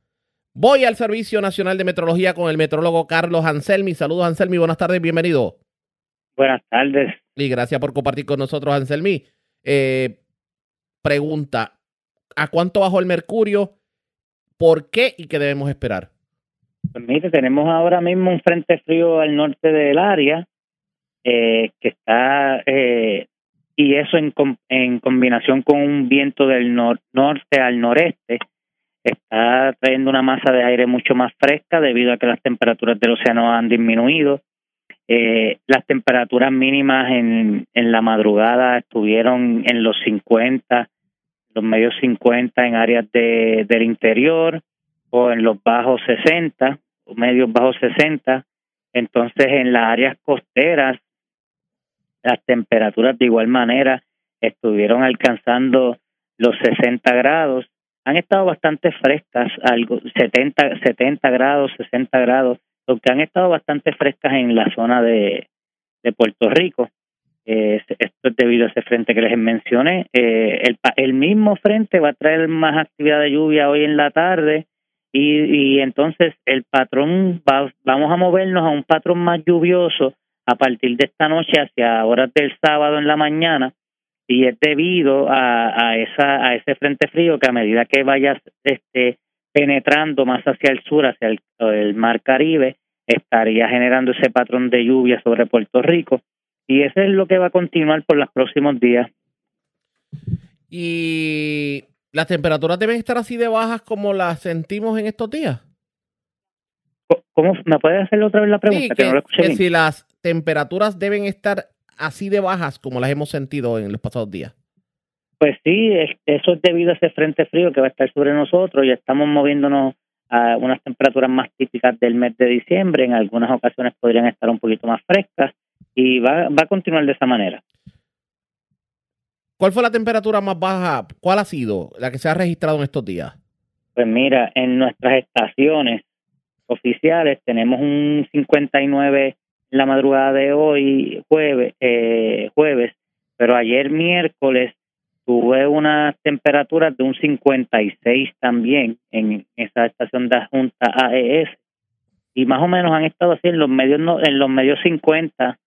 Voy al Servicio Nacional de Metrología con el metrólogo Carlos Anselmi. Saludos, Anselmi. Buenas tardes, bienvenido. Buenas tardes. Y gracias por compartir con nosotros, Anselmi. Eh, pregunta, ¿a cuánto bajó el mercurio? ¿Por qué y qué debemos esperar? Pues mire, tenemos ahora mismo un frente frío al norte del área eh, que está, eh, y eso en, en combinación con un viento del nor norte al noreste, está trayendo una masa de aire mucho más fresca debido a que las temperaturas del océano han disminuido. Eh, las temperaturas mínimas en, en la madrugada estuvieron en los 50, los medios 50 en áreas de, del interior o en los bajos 60, o medios bajos 60. Entonces, en las áreas costeras, las temperaturas de igual manera estuvieron alcanzando los 60 grados. Han estado bastante frescas, algo 70, 70 grados, 60 grados que han estado bastante frescas en la zona de, de Puerto Rico. Eh, esto es debido a ese frente que les mencioné. Eh, el, el mismo frente va a traer más actividad de lluvia hoy en la tarde y, y entonces el patrón, va, vamos a movernos a un patrón más lluvioso a partir de esta noche hacia horas del sábado en la mañana y es debido a, a, esa, a ese frente frío que a medida que vaya este, penetrando más hacia el sur, hacia el, el mar Caribe, estaría generando ese patrón de lluvia sobre Puerto Rico y eso es lo que va a continuar por los próximos días. ¿Y las temperaturas deben estar así de bajas como las sentimos en estos días? ¿Cómo? ¿Me puedes hacer otra vez la pregunta? Sí, que, que, no lo escuché que bien. si las temperaturas deben estar así de bajas como las hemos sentido en los pasados días. Pues sí, es, eso es debido a ese frente frío que va a estar sobre nosotros y estamos moviéndonos a unas temperaturas más típicas del mes de diciembre. En algunas ocasiones podrían estar un poquito más frescas y va, va a continuar de esa manera. ¿Cuál fue la temperatura más baja? ¿Cuál ha sido la que se ha registrado en estos días? Pues mira, en nuestras estaciones oficiales tenemos un 59 en la madrugada de hoy, jueves, eh, jueves, pero ayer miércoles tuve unas temperaturas de un 56 también en esa estación de adjunta AES y más o menos han estado así en los medios en los medios 50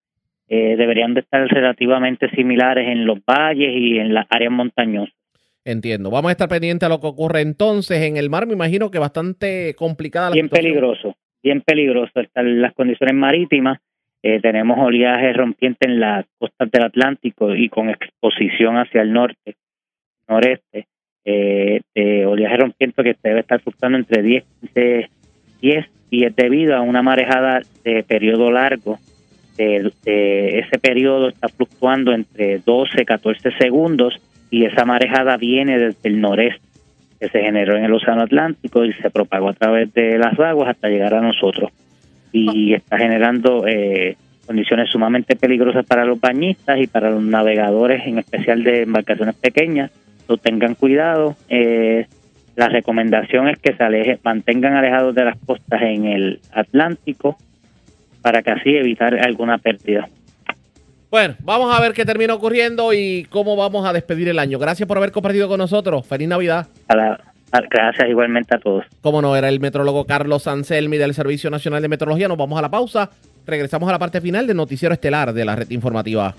eh, deberían de estar relativamente similares en los valles y en las áreas montañosas. Entiendo. Vamos a estar pendientes a lo que ocurre entonces en el mar. Me imagino que bastante complicada la bien situación. peligroso, bien peligroso están las condiciones marítimas. Eh, tenemos oleaje rompiente en las costas del Atlántico y con exposición hacia el norte, noreste. Eh, de oleaje rompiente que debe estar fluctuando entre 10, de 10 y es debido a una marejada de periodo largo. De, ese periodo está fluctuando entre 12 y 14 segundos y esa marejada viene desde el noreste que se generó en el Océano Atlántico y se propagó a través de las aguas hasta llegar a nosotros y está generando eh, condiciones sumamente peligrosas para los bañistas y para los navegadores, en especial de embarcaciones pequeñas. So, tengan cuidado. Eh, la recomendación es que se aleje, mantengan alejados de las costas en el Atlántico para que así evitar alguna pérdida. Bueno, vamos a ver qué termina ocurriendo y cómo vamos a despedir el año. Gracias por haber compartido con nosotros. Feliz Navidad. A la, gracias igualmente a todos. Como no, era el metrólogo Carlos Anselmi del Servicio Nacional de Meteorología. Nos vamos a la pausa. Regresamos a la parte final del noticiero estelar de la red informativa.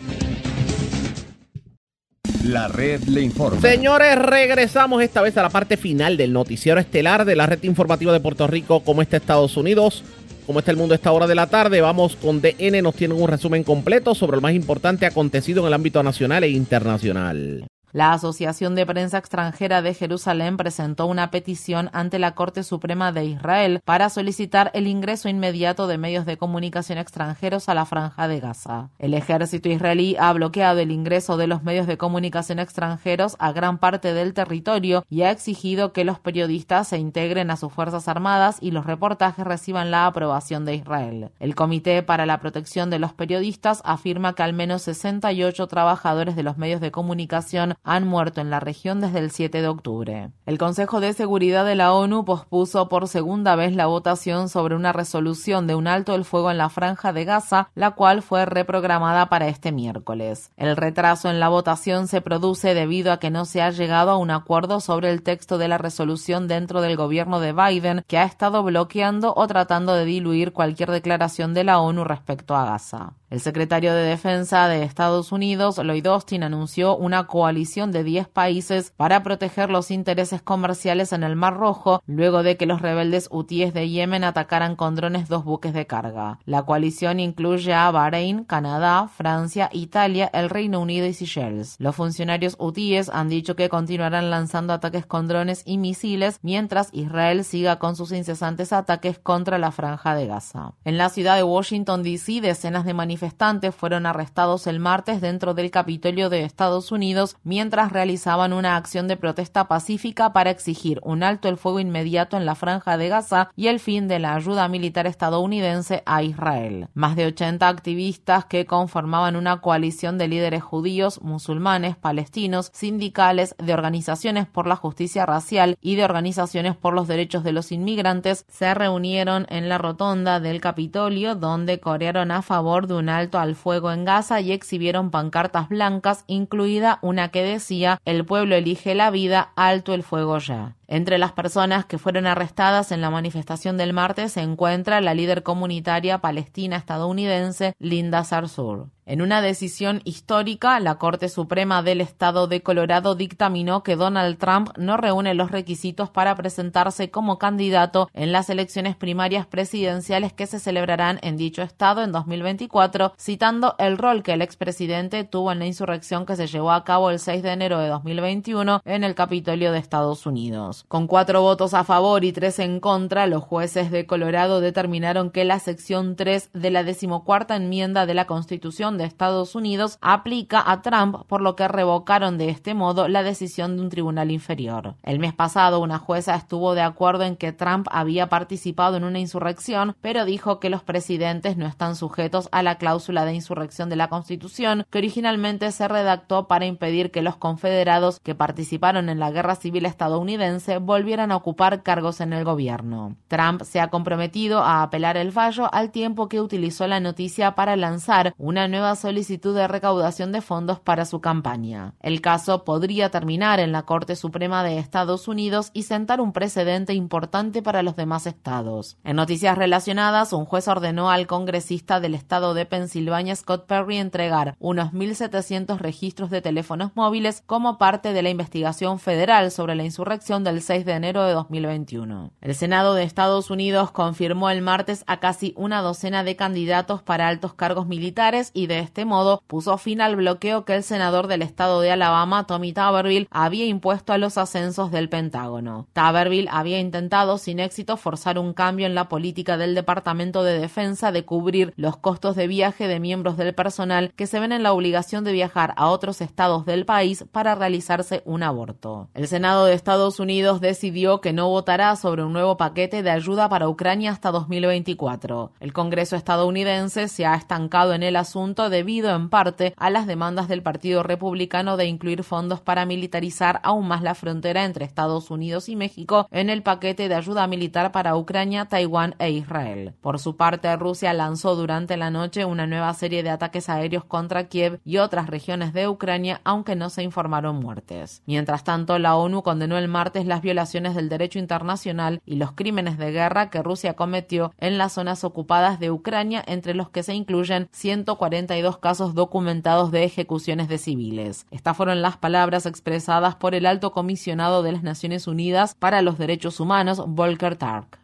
La red le informa. Señores, regresamos esta vez a la parte final del noticiero estelar de la red informativa de Puerto Rico, como está Estados Unidos, como está el mundo a esta hora de la tarde. Vamos con DN, nos tienen un resumen completo sobre lo más importante acontecido en el ámbito nacional e internacional. La Asociación de Prensa Extranjera de Jerusalén presentó una petición ante la Corte Suprema de Israel para solicitar el ingreso inmediato de medios de comunicación extranjeros a la franja de Gaza. El ejército israelí ha bloqueado el ingreso de los medios de comunicación extranjeros a gran parte del territorio y ha exigido que los periodistas se integren a sus Fuerzas Armadas y los reportajes reciban la aprobación de Israel. El Comité para la Protección de los Periodistas afirma que al menos 68 trabajadores de los medios de comunicación han muerto en la región desde el 7 de octubre. El Consejo de Seguridad de la ONU pospuso por segunda vez la votación sobre una resolución de un alto el fuego en la franja de Gaza, la cual fue reprogramada para este miércoles. El retraso en la votación se produce debido a que no se ha llegado a un acuerdo sobre el texto de la resolución dentro del gobierno de Biden, que ha estado bloqueando o tratando de diluir cualquier declaración de la ONU respecto a Gaza. El secretario de Defensa de Estados Unidos, Lloyd Austin, anunció una coalición de 10 países para proteger los intereses comerciales en el Mar Rojo, luego de que los rebeldes hutíes de Yemen atacaran con drones dos buques de carga. La coalición incluye a Bahrein, Canadá, Francia, Italia, el Reino Unido y Seychelles. Los funcionarios hutíes han dicho que continuarán lanzando ataques con drones y misiles mientras Israel siga con sus incesantes ataques contra la franja de Gaza. En la ciudad de Washington, D.C., decenas de manifestantes manifestantes fueron arrestados el martes dentro del Capitolio de Estados Unidos mientras realizaban una acción de protesta pacífica para exigir un alto el fuego inmediato en la franja de Gaza y el fin de la ayuda militar estadounidense a Israel. Más de 80 activistas que conformaban una coalición de líderes judíos, musulmanes, palestinos, sindicales, de organizaciones por la justicia racial y de organizaciones por los derechos de los inmigrantes se reunieron en la rotonda del Capitolio donde corearon a favor de una alto al fuego en Gaza y exhibieron pancartas blancas, incluida una que decía El pueblo elige la vida, alto el fuego ya. Entre las personas que fueron arrestadas en la manifestación del martes se encuentra la líder comunitaria palestina estadounidense Linda Sarsour. En una decisión histórica, la Corte Suprema del Estado de Colorado dictaminó que Donald Trump no reúne los requisitos para presentarse como candidato en las elecciones primarias presidenciales que se celebrarán en dicho estado en 2024, citando el rol que el expresidente tuvo en la insurrección que se llevó a cabo el 6 de enero de 2021 en el Capitolio de Estados Unidos. Con cuatro votos a favor y tres en contra, los jueces de Colorado determinaron que la sección 3 de la decimocuarta enmienda de la Constitución de Estados Unidos aplica a Trump, por lo que revocaron de este modo la decisión de un tribunal inferior. El mes pasado, una jueza estuvo de acuerdo en que Trump había participado en una insurrección, pero dijo que los presidentes no están sujetos a la cláusula de insurrección de la Constitución, que originalmente se redactó para impedir que los confederados que participaron en la guerra civil estadounidense volvieran a ocupar cargos en el gobierno. Trump se ha comprometido a apelar el fallo al tiempo que utilizó la noticia para lanzar una nueva solicitud de recaudación de fondos para su campaña. El caso podría terminar en la Corte Suprema de Estados Unidos y sentar un precedente importante para los demás estados. En noticias relacionadas, un juez ordenó al congresista del estado de Pensilvania, Scott Perry, entregar unos 1.700 registros de teléfonos móviles como parte de la investigación federal sobre la insurrección del 6 de enero de 2021. El Senado de Estados Unidos confirmó el martes a casi una docena de candidatos para altos cargos militares y de este modo puso fin al bloqueo que el senador del estado de Alabama, Tommy Taberville, había impuesto a los ascensos del Pentágono. Taberville había intentado sin éxito forzar un cambio en la política del Departamento de Defensa de cubrir los costos de viaje de miembros del personal que se ven en la obligación de viajar a otros estados del país para realizarse un aborto. El Senado de Estados Unidos decidió que no votará sobre un nuevo paquete de ayuda para Ucrania hasta 2024. El Congreso estadounidense se ha estancado en el asunto debido en parte a las demandas del Partido Republicano de incluir fondos para militarizar aún más la frontera entre Estados Unidos y México en el paquete de ayuda militar para Ucrania, Taiwán e Israel. Por su parte, Rusia lanzó durante la noche una nueva serie de ataques aéreos contra Kiev y otras regiones de Ucrania, aunque no se informaron muertes. Mientras tanto, la ONU condenó el martes las violaciones del derecho internacional y los crímenes de guerra que Rusia cometió en las zonas ocupadas de Ucrania, entre los que se incluyen 140 42 casos documentados de ejecuciones de civiles. Estas fueron las palabras expresadas por el alto comisionado de las Naciones Unidas para los Derechos Humanos, Volker Tark.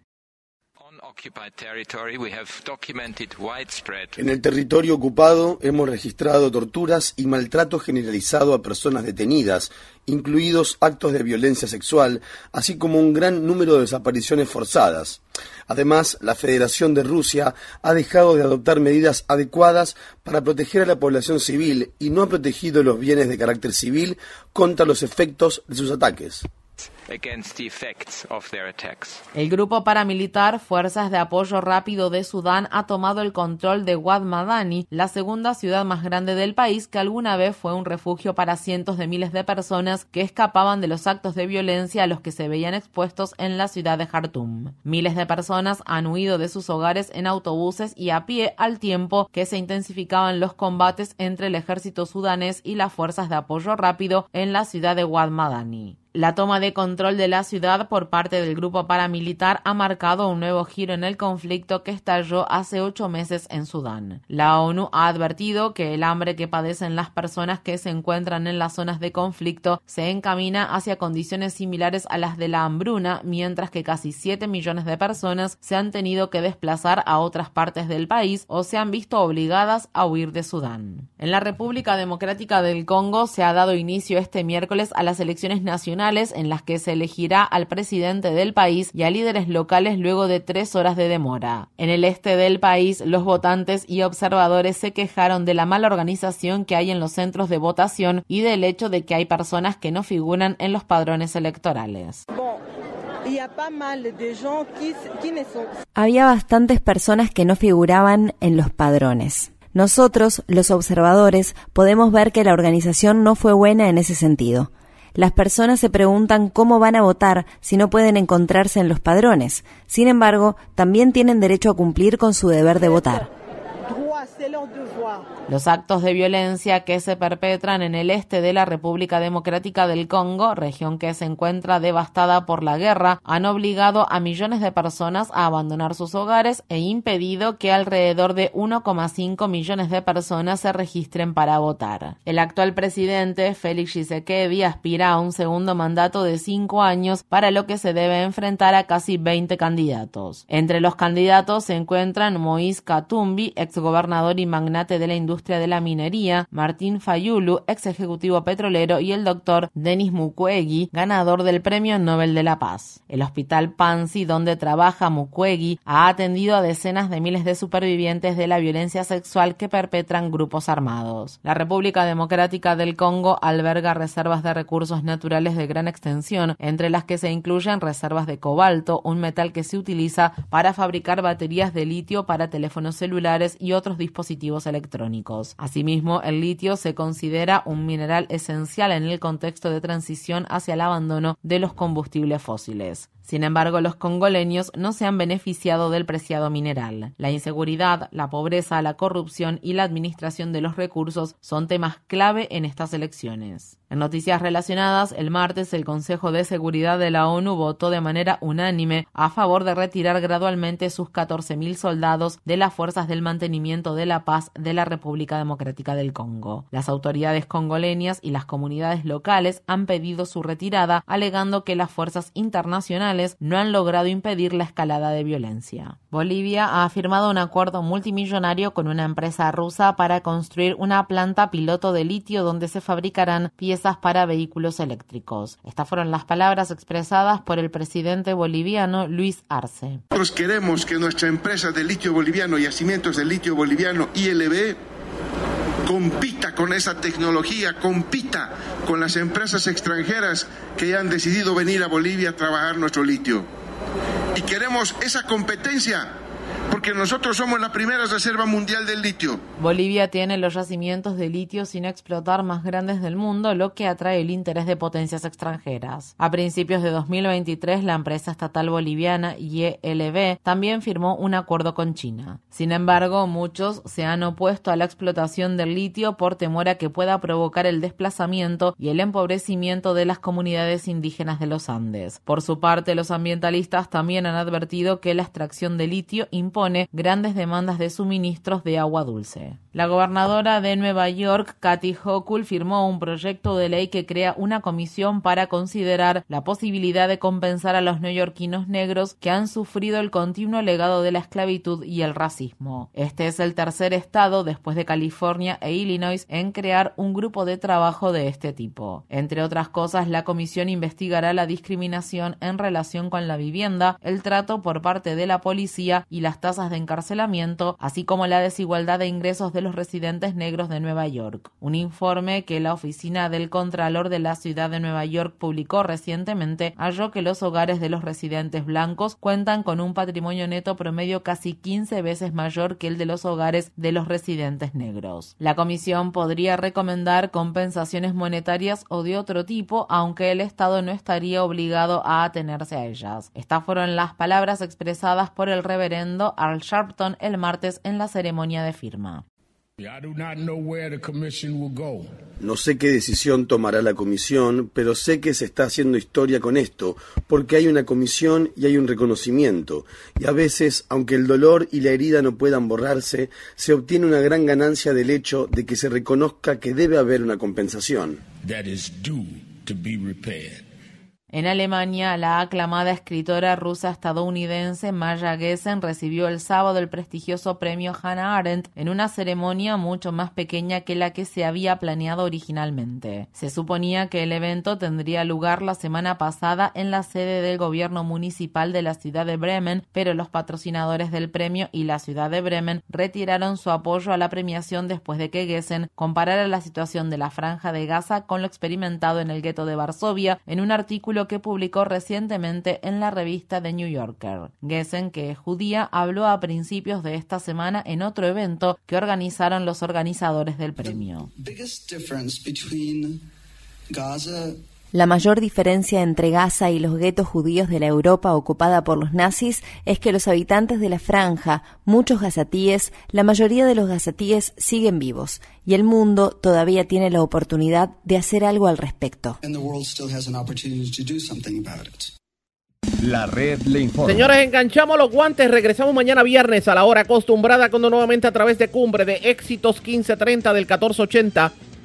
En el territorio ocupado hemos registrado torturas y maltrato generalizado a personas detenidas, incluidos actos de violencia sexual, así como un gran número de desapariciones forzadas. Además, la Federación de Rusia ha dejado de adoptar medidas adecuadas para proteger a la población civil y no ha protegido los bienes de carácter civil contra los efectos de sus ataques. El grupo paramilitar Fuerzas de Apoyo Rápido de Sudán ha tomado el control de Wad Madani, la segunda ciudad más grande del país que alguna vez fue un refugio para cientos de miles de personas que escapaban de los actos de violencia a los que se veían expuestos en la ciudad de Khartoum. Miles de personas han huido de sus hogares en autobuses y a pie al tiempo que se intensificaban los combates entre el ejército sudanés y las fuerzas de apoyo rápido en la ciudad de Wad Madani. La toma de control de la ciudad por parte del grupo paramilitar ha marcado un nuevo giro en el conflicto que estalló hace ocho meses en Sudán. La ONU ha advertido que el hambre que padecen las personas que se encuentran en las zonas de conflicto se encamina hacia condiciones similares a las de la hambruna, mientras que casi 7 millones de personas se han tenido que desplazar a otras partes del país o se han visto obligadas a huir de Sudán. En la República Democrática del Congo se ha dado inicio este miércoles a las elecciones nacionales en las que se elegirá al presidente del país y a líderes locales luego de tres horas de demora. En el este del país, los votantes y observadores se quejaron de la mala organización que hay en los centros de votación y del hecho de que hay personas que no figuran en los padrones electorales. Había bastantes personas que no figuraban en los padrones. Nosotros, los observadores, podemos ver que la organización no fue buena en ese sentido. Las personas se preguntan cómo van a votar si no pueden encontrarse en los padrones. Sin embargo, también tienen derecho a cumplir con su deber de votar. Los actos de violencia que se perpetran en el este de la República Democrática del Congo, región que se encuentra devastada por la guerra, han obligado a millones de personas a abandonar sus hogares e impedido que alrededor de 1,5 millones de personas se registren para votar. El actual presidente, Félix Tshisekedi, aspira a un segundo mandato de cinco años para lo que se debe enfrentar a casi 20 candidatos. Entre los candidatos se encuentran Moïse Katumbi, exgobernador y magnate de la industria de la minería, Martín Fayulu, ex ejecutivo petrolero, y el doctor Denis Mukwege, ganador del Premio Nobel de la Paz. El hospital Pansi, donde trabaja Mukwege, ha atendido a decenas de miles de supervivientes de la violencia sexual que perpetran grupos armados. La República Democrática del Congo alberga reservas de recursos naturales de gran extensión, entre las que se incluyen reservas de cobalto, un metal que se utiliza para fabricar baterías de litio para teléfonos celulares y otros dispositivos electrónicos. Asimismo, el litio se considera un mineral esencial en el contexto de transición hacia el abandono de los combustibles fósiles. Sin embargo, los congoleños no se han beneficiado del preciado mineral. La inseguridad, la pobreza, la corrupción y la administración de los recursos son temas clave en estas elecciones. En noticias relacionadas, el martes el Consejo de Seguridad de la ONU votó de manera unánime a favor de retirar gradualmente sus 14.000 soldados de las fuerzas del mantenimiento de la paz de la República Democrática del Congo. Las autoridades congoleñas y las comunidades locales han pedido su retirada, alegando que las fuerzas internacionales no han logrado impedir la escalada de violencia. Bolivia ha firmado un acuerdo multimillonario con una empresa rusa para construir una planta piloto de litio donde se fabricarán piezas para vehículos eléctricos. Estas fueron las palabras expresadas por el presidente boliviano Luis Arce. Nosotros queremos que nuestra empresa de litio boliviano, Yacimientos de Litio Boliviano, ILB, compita con esa tecnología, compita con las empresas extranjeras que han decidido venir a Bolivia a trabajar nuestro litio. Y queremos esa competencia porque nosotros somos la primera reserva mundial del litio. Bolivia tiene los yacimientos de litio sin explotar más grandes del mundo, lo que atrae el interés de potencias extranjeras. A principios de 2023, la empresa estatal boliviana YLB también firmó un acuerdo con China. Sin embargo, muchos se han opuesto a la explotación del litio por temor a que pueda provocar el desplazamiento y el empobrecimiento de las comunidades indígenas de los Andes. Por su parte, los ambientalistas también han advertido que la extracción de litio impone grandes demandas de suministros de agua dulce. La gobernadora de Nueva York, Kathy Hochul, firmó un proyecto de ley que crea una comisión para considerar la posibilidad de compensar a los neoyorquinos negros que han sufrido el continuo legado de la esclavitud y el racismo. Este es el tercer estado, después de California e Illinois, en crear un grupo de trabajo de este tipo. Entre otras cosas, la comisión investigará la discriminación en relación con la vivienda, el trato por parte de la policía y las tasas de encarcelamiento, así como la desigualdad de ingresos de los residentes negros de Nueva York. Un informe que la oficina del Contralor de la Ciudad de Nueva York publicó recientemente halló que los hogares de los residentes blancos cuentan con un patrimonio neto promedio casi 15 veces mayor que el de los hogares de los residentes negros. La comisión podría recomendar compensaciones monetarias o de otro tipo, aunque el Estado no estaría obligado a atenerse a ellas. Estas fueron las palabras expresadas por el reverendo Al Sharpton el martes en la ceremonia de firma. No sé qué decisión tomará la comisión, pero sé que se está haciendo historia con esto, porque hay una comisión y hay un reconocimiento, y a veces, aunque el dolor y la herida no puedan borrarse, se obtiene una gran ganancia del hecho de que se reconozca que debe haber una compensación. En Alemania, la aclamada escritora rusa estadounidense Maya Gessen recibió el sábado el prestigioso premio Hannah Arendt en una ceremonia mucho más pequeña que la que se había planeado originalmente. Se suponía que el evento tendría lugar la semana pasada en la sede del gobierno municipal de la ciudad de Bremen, pero los patrocinadores del premio y la ciudad de Bremen retiraron su apoyo a la premiación después de que Gessen comparara la situación de la franja de Gaza con lo experimentado en el gueto de Varsovia en un artículo que publicó recientemente en la revista The New Yorker. Gessen, que es judía, habló a principios de esta semana en otro evento que organizaron los organizadores del premio. La mayor diferencia entre Gaza y los guetos judíos de la Europa ocupada por los nazis es que los habitantes de la franja, muchos gazatíes, la mayoría de los gazatíes siguen vivos y el mundo todavía tiene la oportunidad de hacer algo al respecto. La red le informa. Señores, enganchamos los guantes. Regresamos mañana viernes a la hora acostumbrada cuando nuevamente a través de Cumbre de Éxitos 1530 del 1480